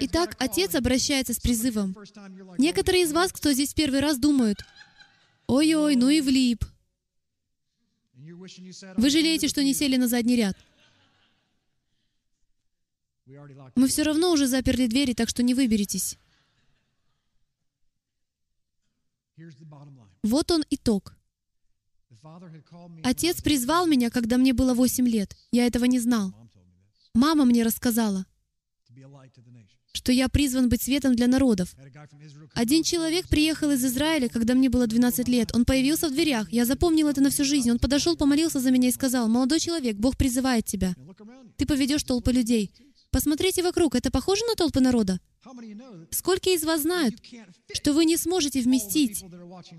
Итак, Отец обращается с призывом. Некоторые из вас, кто здесь первый раз, думают, «Ой-ой, ну и влип». Вы жалеете, что не сели на задний ряд. Мы все равно уже заперли двери, так что не выберетесь. Вот он итог. Отец призвал меня, когда мне было 8 лет. Я этого не знал. Мама мне рассказала, что я призван быть светом для народов. Один человек приехал из Израиля, когда мне было 12 лет. Он появился в дверях. Я запомнил это на всю жизнь. Он подошел, помолился за меня и сказал, «Молодой человек, Бог призывает тебя. Ты поведешь толпы людей. Посмотрите вокруг, это похоже на толпы народа? Сколько из вас знают, что вы не сможете вместить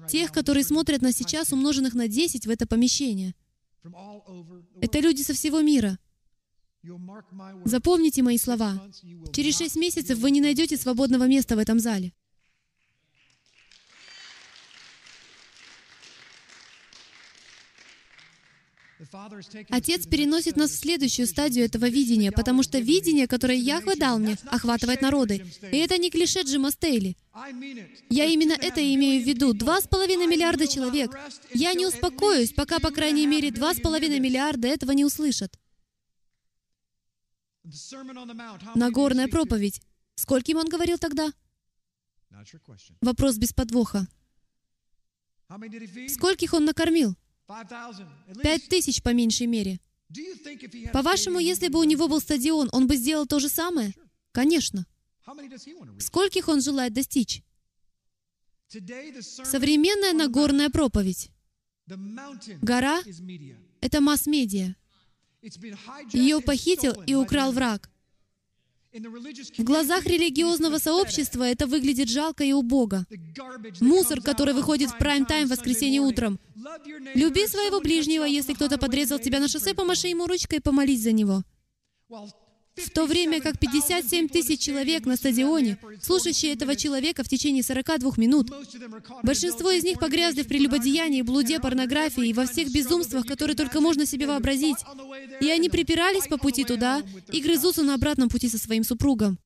тех, которые смотрят нас сейчас, умноженных на 10 в это помещение? Это люди со всего мира. Запомните мои слова. Через шесть месяцев вы не найдете свободного места в этом зале. Отец переносит нас в следующую стадию этого видения, потому что видение, которое Яхве дал мне, охватывает народы. И это не клише Джима Стейли. Я именно это имею в виду. Два с половиной миллиарда человек. Я не успокоюсь, пока, по крайней мере, два с половиной миллиарда этого не услышат. Нагорная проповедь. Скольким он говорил тогда? Вопрос без подвоха. Скольких он накормил? Пять тысяч по меньшей мере. По-вашему, если бы у него был стадион, он бы сделал то же самое? Конечно. Скольких он желает достичь? Современная Нагорная проповедь. Гора — это масс-медиа. Ее похитил и украл враг. В глазах религиозного сообщества это выглядит жалко и убого. Мусор, который выходит в прайм-тайм в воскресенье утром. Люби своего ближнего, если кто-то подрезал тебя на шоссе, помаши ему ручкой и помолись за него. В то время как 57 тысяч человек на стадионе, слушающие этого человека в течение 42 минут, большинство из них погрязли в прелюбодеянии, блуде, порнографии и во всех безумствах, которые только можно себе вообразить. И они припирались по пути туда и грызутся на обратном пути со своим супругом.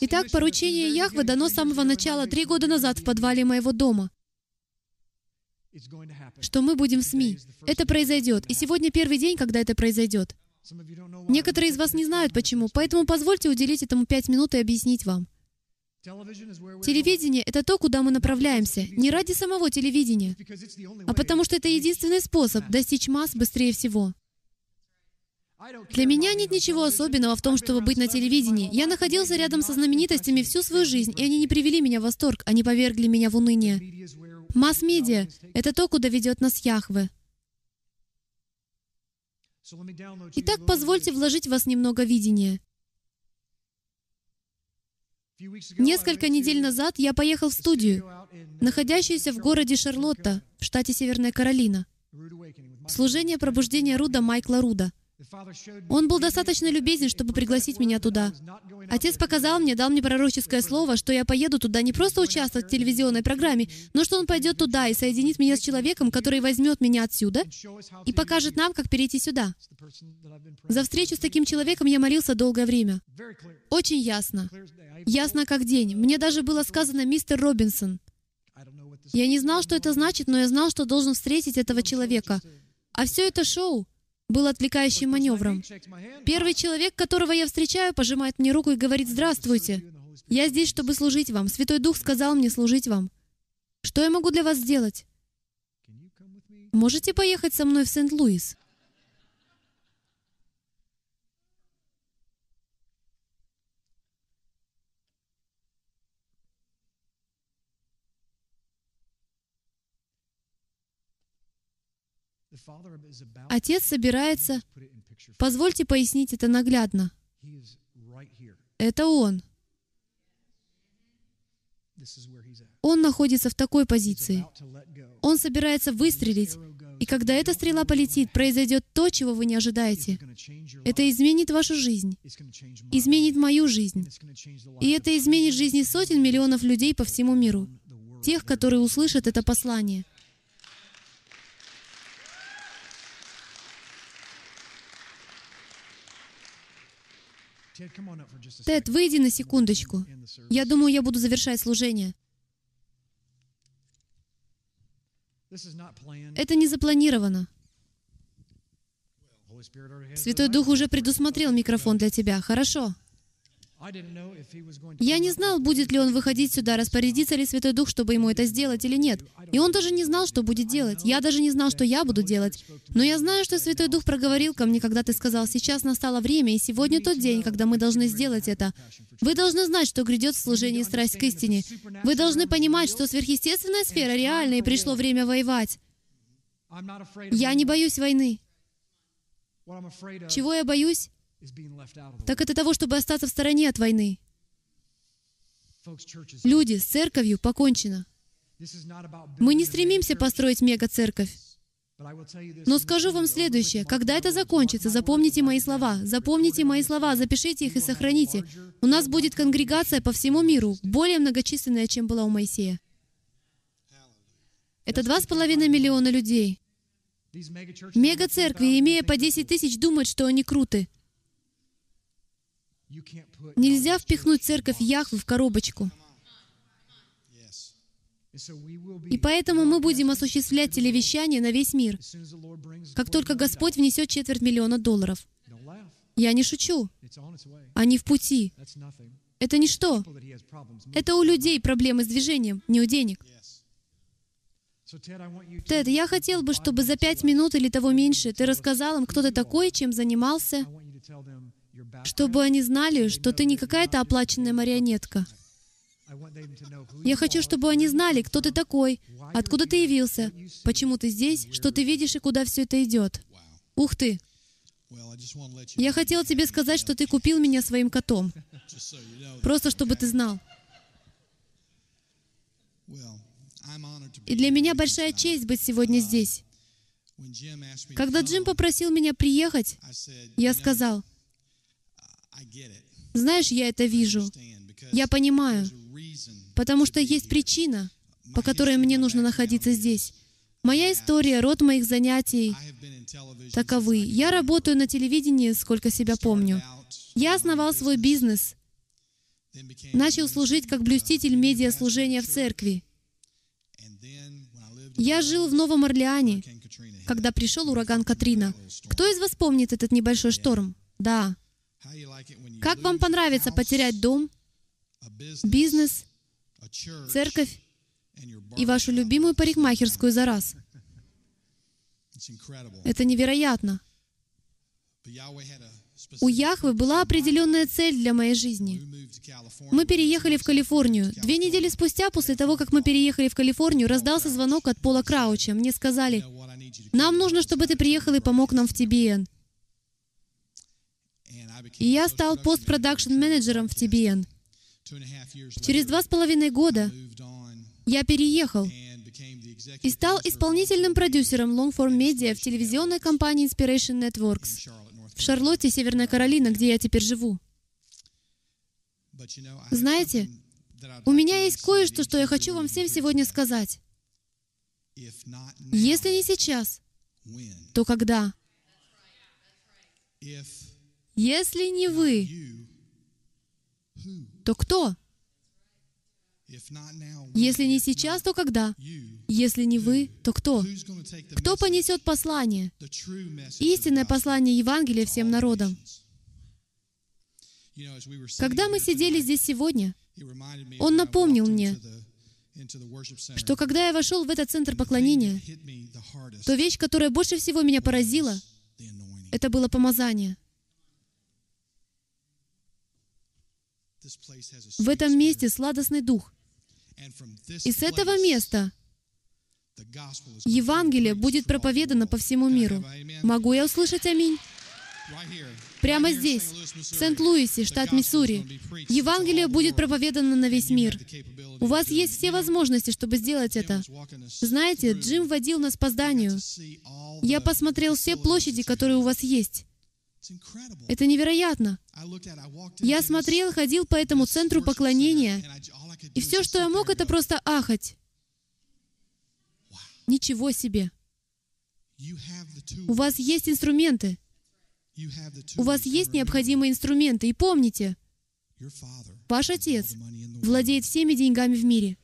Итак, поручение Яхве дано с самого начала три года назад в подвале моего дома что мы будем в СМИ. Это произойдет. И сегодня первый день, когда это произойдет. Некоторые из вас не знают почему, поэтому позвольте уделить этому пять минут и объяснить вам. Телевидение — это то, куда мы направляемся, не ради самого телевидения, а потому что это единственный способ достичь масс быстрее всего. Для меня нет ничего особенного в том, чтобы быть на телевидении. Я находился рядом со знаменитостями всю свою жизнь, и они не привели меня в восторг, они повергли меня в уныние. Масс-медиа — это то, куда ведет нас Яхве. Итак, позвольте вложить в вас немного видения. Несколько недель назад я поехал в студию, находящуюся в городе Шарлотта, в штате Северная Каролина. Служение пробуждения Руда Майкла Руда — он был достаточно любезен, чтобы пригласить меня туда. Отец показал мне, дал мне пророческое слово, что я поеду туда не просто участвовать в телевизионной программе, но что он пойдет туда и соединит меня с человеком, который возьмет меня отсюда и покажет нам, как перейти сюда. За встречу с таким человеком я молился долгое время. Очень ясно. Ясно как день. Мне даже было сказано «Мистер Робинсон». Я не знал, что это значит, но я знал, что должен встретить этого человека. А все это шоу был отвлекающим маневром. Первый человек, которого я встречаю, пожимает мне руку и говорит «Здравствуйте». Я здесь, чтобы служить вам. Святой Дух сказал мне служить вам. Что я могу для вас сделать? Можете поехать со мной в Сент-Луис? Отец собирается... Позвольте пояснить это наглядно. Это Он. Он находится в такой позиции. Он собирается выстрелить. И когда эта стрела полетит, произойдет то, чего вы не ожидаете. Это изменит вашу жизнь, изменит мою жизнь. И это изменит жизни сотен миллионов людей по всему миру. Тех, которые услышат это послание. Тед, выйди на секундочку. Я думаю, я буду завершать служение. Это не запланировано. Святой Дух уже предусмотрел микрофон для тебя. Хорошо. Я не знал, будет ли он выходить сюда, распорядится ли Святой Дух, чтобы ему это сделать или нет. И он даже не знал, что будет делать. Я даже не знал, что я буду делать. Но я знаю, что Святой Дух проговорил ко мне, когда ты сказал, сейчас настало время, и сегодня тот день, когда мы должны сделать это. Вы должны знать, что грядет в служении страсть к истине. Вы должны понимать, что сверхъестественная сфера реальна, и пришло время воевать. Я не боюсь войны. Чего я боюсь? Так это того, чтобы остаться в стороне от войны. Люди, с церковью покончено. Мы не стремимся построить мега-церковь. Но скажу вам следующее. Когда это закончится, запомните мои слова. Запомните мои слова, запишите их и сохраните. У нас будет конгрегация по всему миру, более многочисленная, чем была у Моисея. Это два с половиной миллиона людей. Мега-церкви, имея по 10 тысяч, думают, что они круты. Нельзя впихнуть церковь Яхвы в коробочку. И поэтому мы будем осуществлять телевещание на весь мир, как только Господь внесет четверть миллиона долларов. Я не шучу. Они в пути. Это ничто. Это у людей проблемы с движением, не у денег. Тед, я хотел бы, чтобы за пять минут или того меньше ты рассказал им, кто ты такой, чем занимался, чтобы они знали, что ты не какая-то оплаченная марионетка. Я хочу, чтобы они знали, кто ты такой, откуда ты явился, почему ты здесь, что ты видишь и куда все это идет. Ух ты! Я хотел тебе сказать, что ты купил меня своим котом. Просто чтобы ты знал. И для меня большая честь быть сегодня здесь. Когда Джим попросил меня приехать, я сказал, знаешь, я это вижу. Я понимаю. Потому что есть причина, по которой мне нужно находиться здесь. Моя история, род моих занятий таковы. Я работаю на телевидении, сколько себя помню. Я основал свой бизнес, начал служить как блюститель медиаслужения в церкви. Я жил в Новом Орлеане, когда пришел ураган Катрина. Кто из вас помнит этот небольшой шторм? Да. Как вам понравится потерять дом, бизнес, церковь и вашу любимую парикмахерскую за раз? Это невероятно. У Яхвы была определенная цель для моей жизни. Мы переехали в Калифорнию. Две недели спустя, после того, как мы переехали в Калифорнию, раздался звонок от Пола Крауча. Мне сказали, «Нам нужно, чтобы ты приехал и помог нам в TBN». И я стал постпродакшн-менеджером в TBN. Через два с половиной года я переехал и стал исполнительным продюсером Longform Media в телевизионной компании Inspiration Networks в Шарлотте, Северная Каролина, где я теперь живу. Знаете, у меня есть кое-что, что я хочу вам всем сегодня сказать. Если не сейчас, то когда? Если не вы, то кто? Если не сейчас, то когда? Если не вы, то кто? Кто понесет послание? Истинное послание Евангелия всем народам. Когда мы сидели здесь сегодня, он напомнил мне, что когда я вошел в этот центр поклонения, то вещь, которая больше всего меня поразила, это было помазание. В этом месте сладостный дух. И с этого места Евангелие будет проповедано по всему миру. Могу я услышать аминь? Прямо здесь, в Сент-Луисе, штат Миссури. Евангелие будет проповедано на весь мир. У вас есть все возможности, чтобы сделать это. Знаете, Джим водил нас по зданию. Я посмотрел все площади, которые у вас есть. Это невероятно. Я смотрел, ходил по этому центру поклонения, и все, что я мог, это просто ахать. Ничего себе. У вас есть инструменты. У вас есть необходимые инструменты. И помните, ваш Отец владеет всеми деньгами в мире.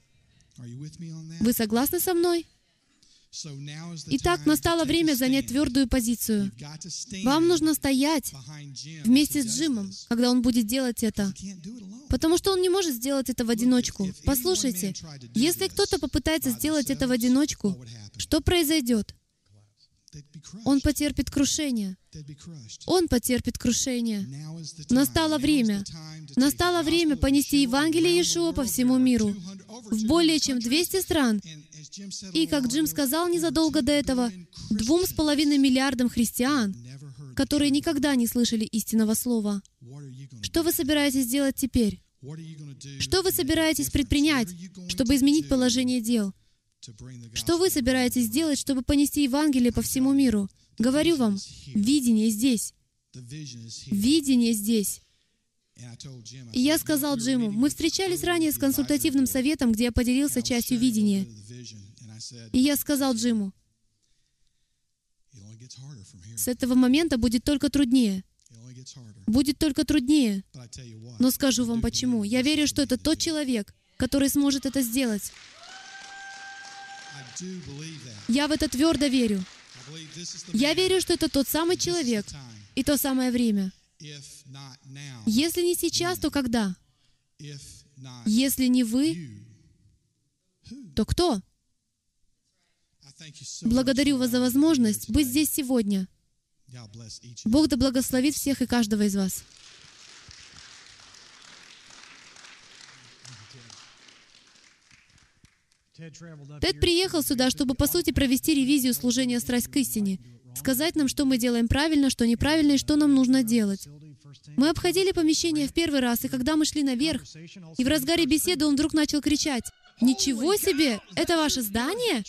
Вы согласны со мной? Итак, настало время занять твердую позицию. Вам нужно стоять вместе с Джимом, когда он будет делать это. Потому что он не может сделать это в одиночку. Послушайте, если кто-то попытается сделать это в одиночку, что произойдет? Он потерпит крушение. Он потерпит крушение. Настало время. Настало время понести Евангелие Иешуа по всему миру, в более чем 200 стран. И, как Джим сказал незадолго до этого, двум с половиной миллиардам христиан, которые никогда не слышали истинного слова. Что вы собираетесь делать теперь? Что вы собираетесь предпринять, чтобы изменить положение дел? Что вы собираетесь сделать, чтобы понести Евангелие по всему миру? Говорю вам, видение здесь. Видение здесь. И я сказал Джиму, мы встречались ранее с консультативным советом, где я поделился частью видения. И я сказал Джиму, с этого момента будет только труднее. Будет только труднее. Но скажу вам почему. Я верю, что это тот человек, который сможет это сделать. Я в это твердо верю. Я верю, что это тот самый человек и то самое время. Если не сейчас, то когда? Если не вы, то кто? Благодарю вас за возможность быть здесь сегодня. Бог да благословит всех и каждого из вас. Тед приехал сюда, чтобы, по сути, провести ревизию служения «Страсть к истине», сказать нам, что мы делаем правильно, что неправильно и что нам нужно делать. Мы обходили помещение в первый раз, и когда мы шли наверх, и в разгаре беседы он вдруг начал кричать, «Ничего себе! Это ваше здание?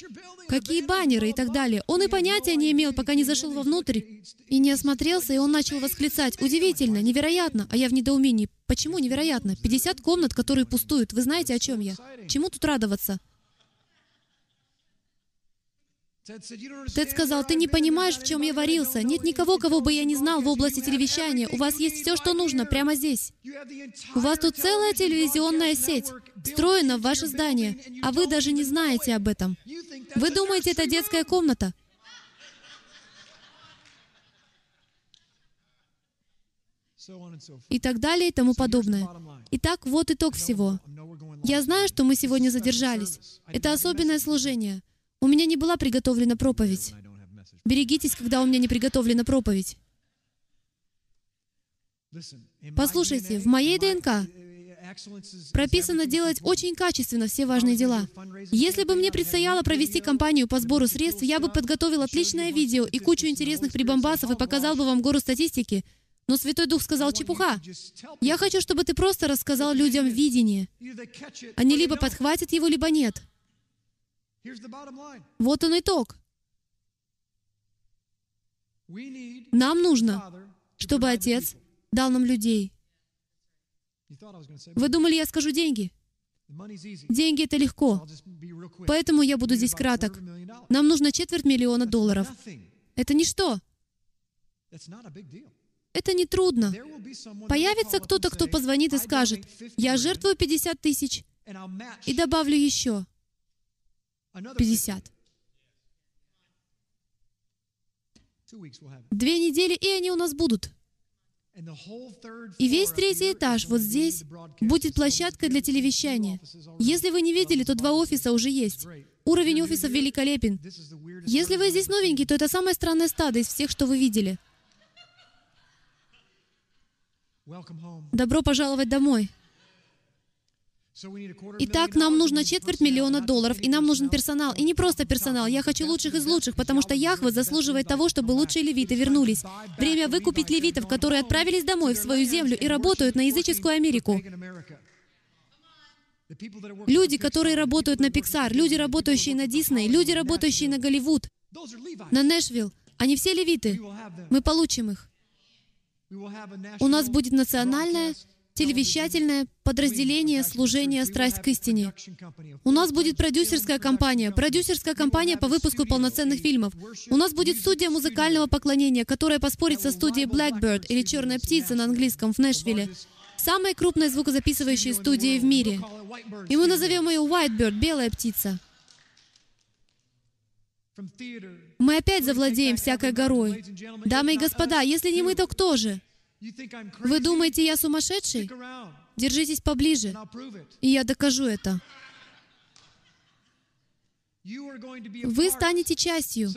Какие баннеры и так далее?» Он и понятия не имел, пока не зашел вовнутрь и не осмотрелся, и он начал восклицать, «Удивительно! Невероятно!» А я в недоумении. Почему невероятно? 50 комнат, которые пустуют. Вы знаете, о чем я? Чему тут радоваться? Тед сказал, ты не понимаешь, в чем я варился. Нет никого, кого бы я не знал в области телевещания. У вас есть все, что нужно, прямо здесь. У вас тут целая телевизионная сеть, встроена в ваше здание, а вы даже не знаете об этом. Вы думаете, это детская комната? И так далее, и тому подобное. Итак, вот итог всего. Я знаю, что мы сегодня задержались. Это особенное служение. У меня не была приготовлена проповедь. Берегитесь, когда у меня не приготовлена проповедь. Послушайте, в моей ДНК прописано делать очень качественно все важные дела. Если бы мне предстояло провести кампанию по сбору средств, я бы подготовил отличное видео и кучу интересных прибамбасов и показал бы вам гору статистики. Но Святой Дух сказал чепуха. Я хочу, чтобы ты просто рассказал людям видение. Они либо подхватят его, либо нет. Вот он итог. Нам нужно, чтобы Отец дал нам людей. Вы думали, я скажу деньги? Деньги — это легко. Поэтому я буду здесь краток. Нам нужно четверть миллиона долларов. Это ничто. Это не трудно. Появится кто-то, кто позвонит и скажет, «Я жертвую 50 тысяч и добавлю еще». 50. Две недели, и они у нас будут. И весь третий этаж вот здесь будет площадка для телевещания. Если вы не видели, то два офиса уже есть. Уровень офисов великолепен. Если вы здесь новенький, то это самое странное стадо из всех, что вы видели. Добро пожаловать домой. Итак, нам нужно четверть миллиона долларов, и нам нужен персонал. И не просто персонал. Я хочу лучших из лучших, потому что Яхве заслуживает того, чтобы лучшие левиты вернулись. Время выкупить левитов, которые отправились домой в свою землю и работают на языческую Америку. Люди, которые работают на Pixar, люди, работающие на Дисней, люди, работающие на Голливуд, на Нэшвилл, они все левиты. Мы получим их. У нас будет национальное телевещательное подразделение служения «Страсть к истине». У нас будет продюсерская компания, продюсерская компания по выпуску полноценных фильмов. У нас будет студия музыкального поклонения, которая поспорит со студией Blackbird или «Черная птица» на английском в Нэшвилле, самой крупной звукозаписывающей студией в мире. И мы назовем ее Whitebird, белая птица. Мы опять завладеем всякой горой. Дамы и господа, если не мы, то кто же? Вы думаете, я сумасшедший? Держитесь поближе, и я докажу это. Вы станете частью.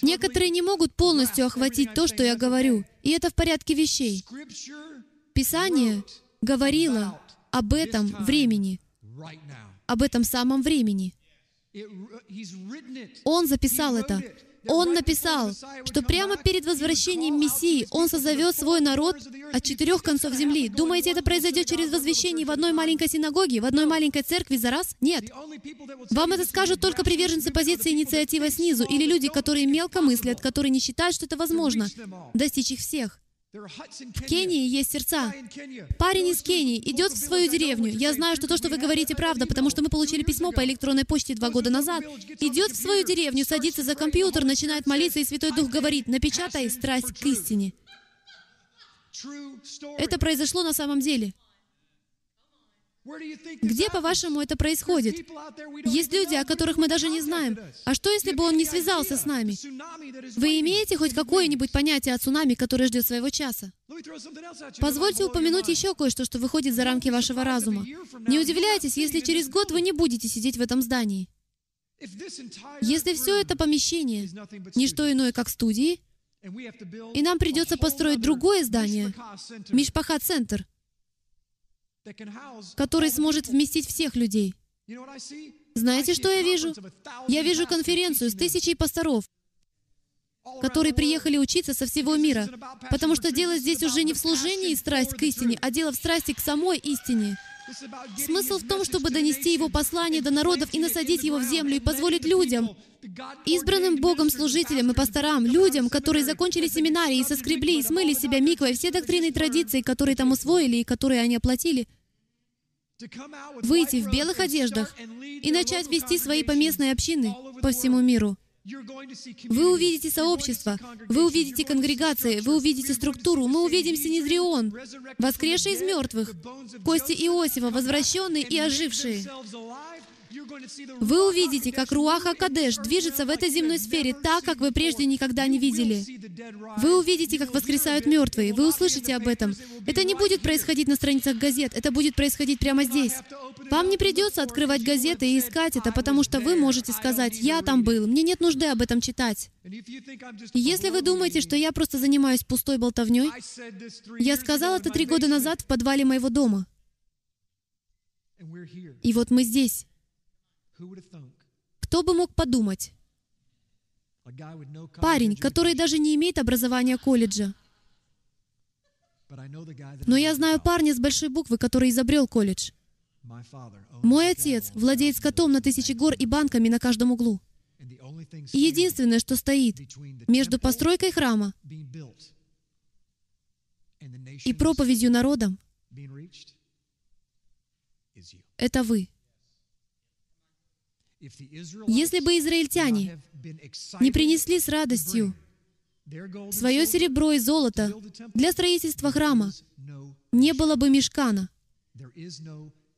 Некоторые не могут полностью охватить то, что я говорю, и это в порядке вещей. Писание говорило об этом времени, об этом самом времени. Он записал это. Он написал, что прямо перед возвращением Мессии Он созовет свой народ от четырех концов земли. Думаете, это произойдет через возвещение в одной маленькой синагоге, в одной маленькой церкви за раз? Нет. Вам это скажут только приверженцы позиции инициативы снизу или люди, которые мелко мыслят, которые не считают, что это возможно достичь их всех. В Кении есть сердца. Парень из Кении идет в свою деревню. Я знаю, что то, что вы говорите, правда, потому что мы получили письмо по электронной почте два года назад. Идет в свою деревню, садится за компьютер, начинает молиться, и Святой Дух говорит, напечатай страсть к истине. Это произошло на самом деле. Где, по-вашему, это происходит? Есть люди, о которых мы даже не знаем. А что, если бы он не связался с нами? Вы имеете хоть какое-нибудь понятие о цунами, которое ждет своего часа? Позвольте упомянуть еще кое-что, что выходит за рамки вашего разума. Не удивляйтесь, если через год вы не будете сидеть в этом здании. Если все это помещение — не что иное, как студии, и нам придется построить другое здание, Мишпаха-центр, который сможет вместить всех людей. Знаете, что я вижу? Я вижу конференцию с тысячей пасторов, которые приехали учиться со всего мира, потому что дело здесь уже не в служении и страсть к истине, а дело в страсти к самой истине. Смысл в том, чтобы донести Его послание до народов и насадить его в землю и позволить людям, избранным Богом служителям и пасторам, людям, которые закончили семинарии и соскребли и смыли себя миквой все доктрины и традиции, которые там усвоили и которые они оплатили, выйти в белых одеждах и начать вести свои поместные общины по всему миру. Вы увидите сообщество, вы увидите конгрегации, вы увидите структуру, мы увидим Синедрион, воскресший из мертвых, кости Иосифа, возвращенные и ожившие. Вы увидите, как Руаха Кадеш движется в этой земной сфере так, как вы прежде никогда не видели. Вы увидите, как воскресают мертвые. Вы услышите об этом. Это не будет происходить на страницах газет. Это будет происходить прямо здесь. Вам не придется открывать газеты и искать это, потому что вы можете сказать, «Я там был, мне нет нужды об этом читать». если вы думаете, что я просто занимаюсь пустой болтовней, я сказал это три года назад в подвале моего дома. И вот мы здесь. Кто бы мог подумать? Парень, который даже не имеет образования колледжа. Но я знаю парня с большой буквы, который изобрел колледж. Мой отец владеет скотом на тысячи гор и банками на каждом углу. И единственное, что стоит между постройкой храма и проповедью народам, это вы. Если бы израильтяне не принесли с радостью свое серебро и золото для строительства храма, не было бы мешкана,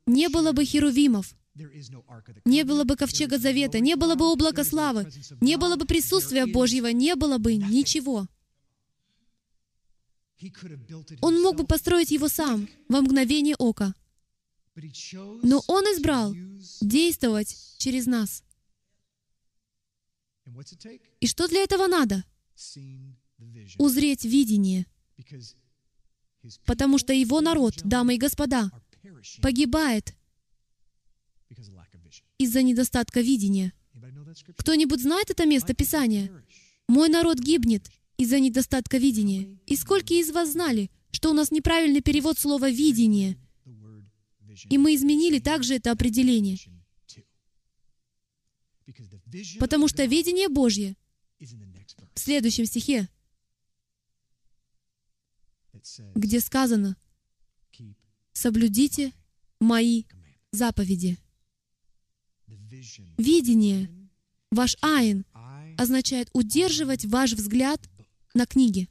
не было бы херувимов, не было бы ковчега завета, не было бы облака славы, не было бы присутствия Божьего, не было бы ничего. Он мог бы построить его сам во мгновение ока. Но Он избрал действовать через нас. И что для этого надо? Узреть видение. Потому что Его народ, дамы и господа, погибает из-за недостатка видения. Кто-нибудь знает это место Писания? «Мой народ гибнет из-за недостатка видения». И сколько из вас знали, что у нас неправильный перевод слова «видение», и мы изменили также это определение. Потому что видение Божье в следующем стихе, где сказано «Соблюдите мои заповеди». Видение, ваш айн, означает удерживать ваш взгляд на книге.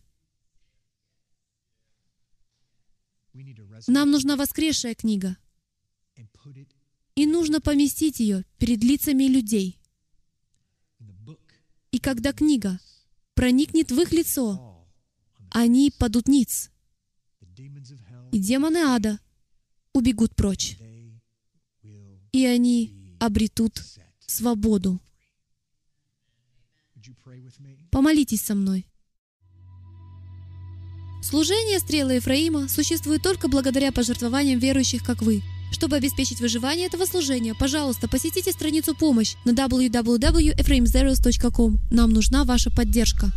Нам нужна воскресшая книга. И нужно поместить ее перед лицами людей. И когда книга проникнет в их лицо, они падут ниц. И демоны ада убегут прочь. И они обретут свободу. Помолитесь со мной. Служение стрелы Ефраима существует только благодаря пожертвованиям верующих, как вы. Чтобы обеспечить выживание этого служения, пожалуйста, посетите страницу «Помощь» на www.ephraimzeros.com. Нам нужна ваша поддержка.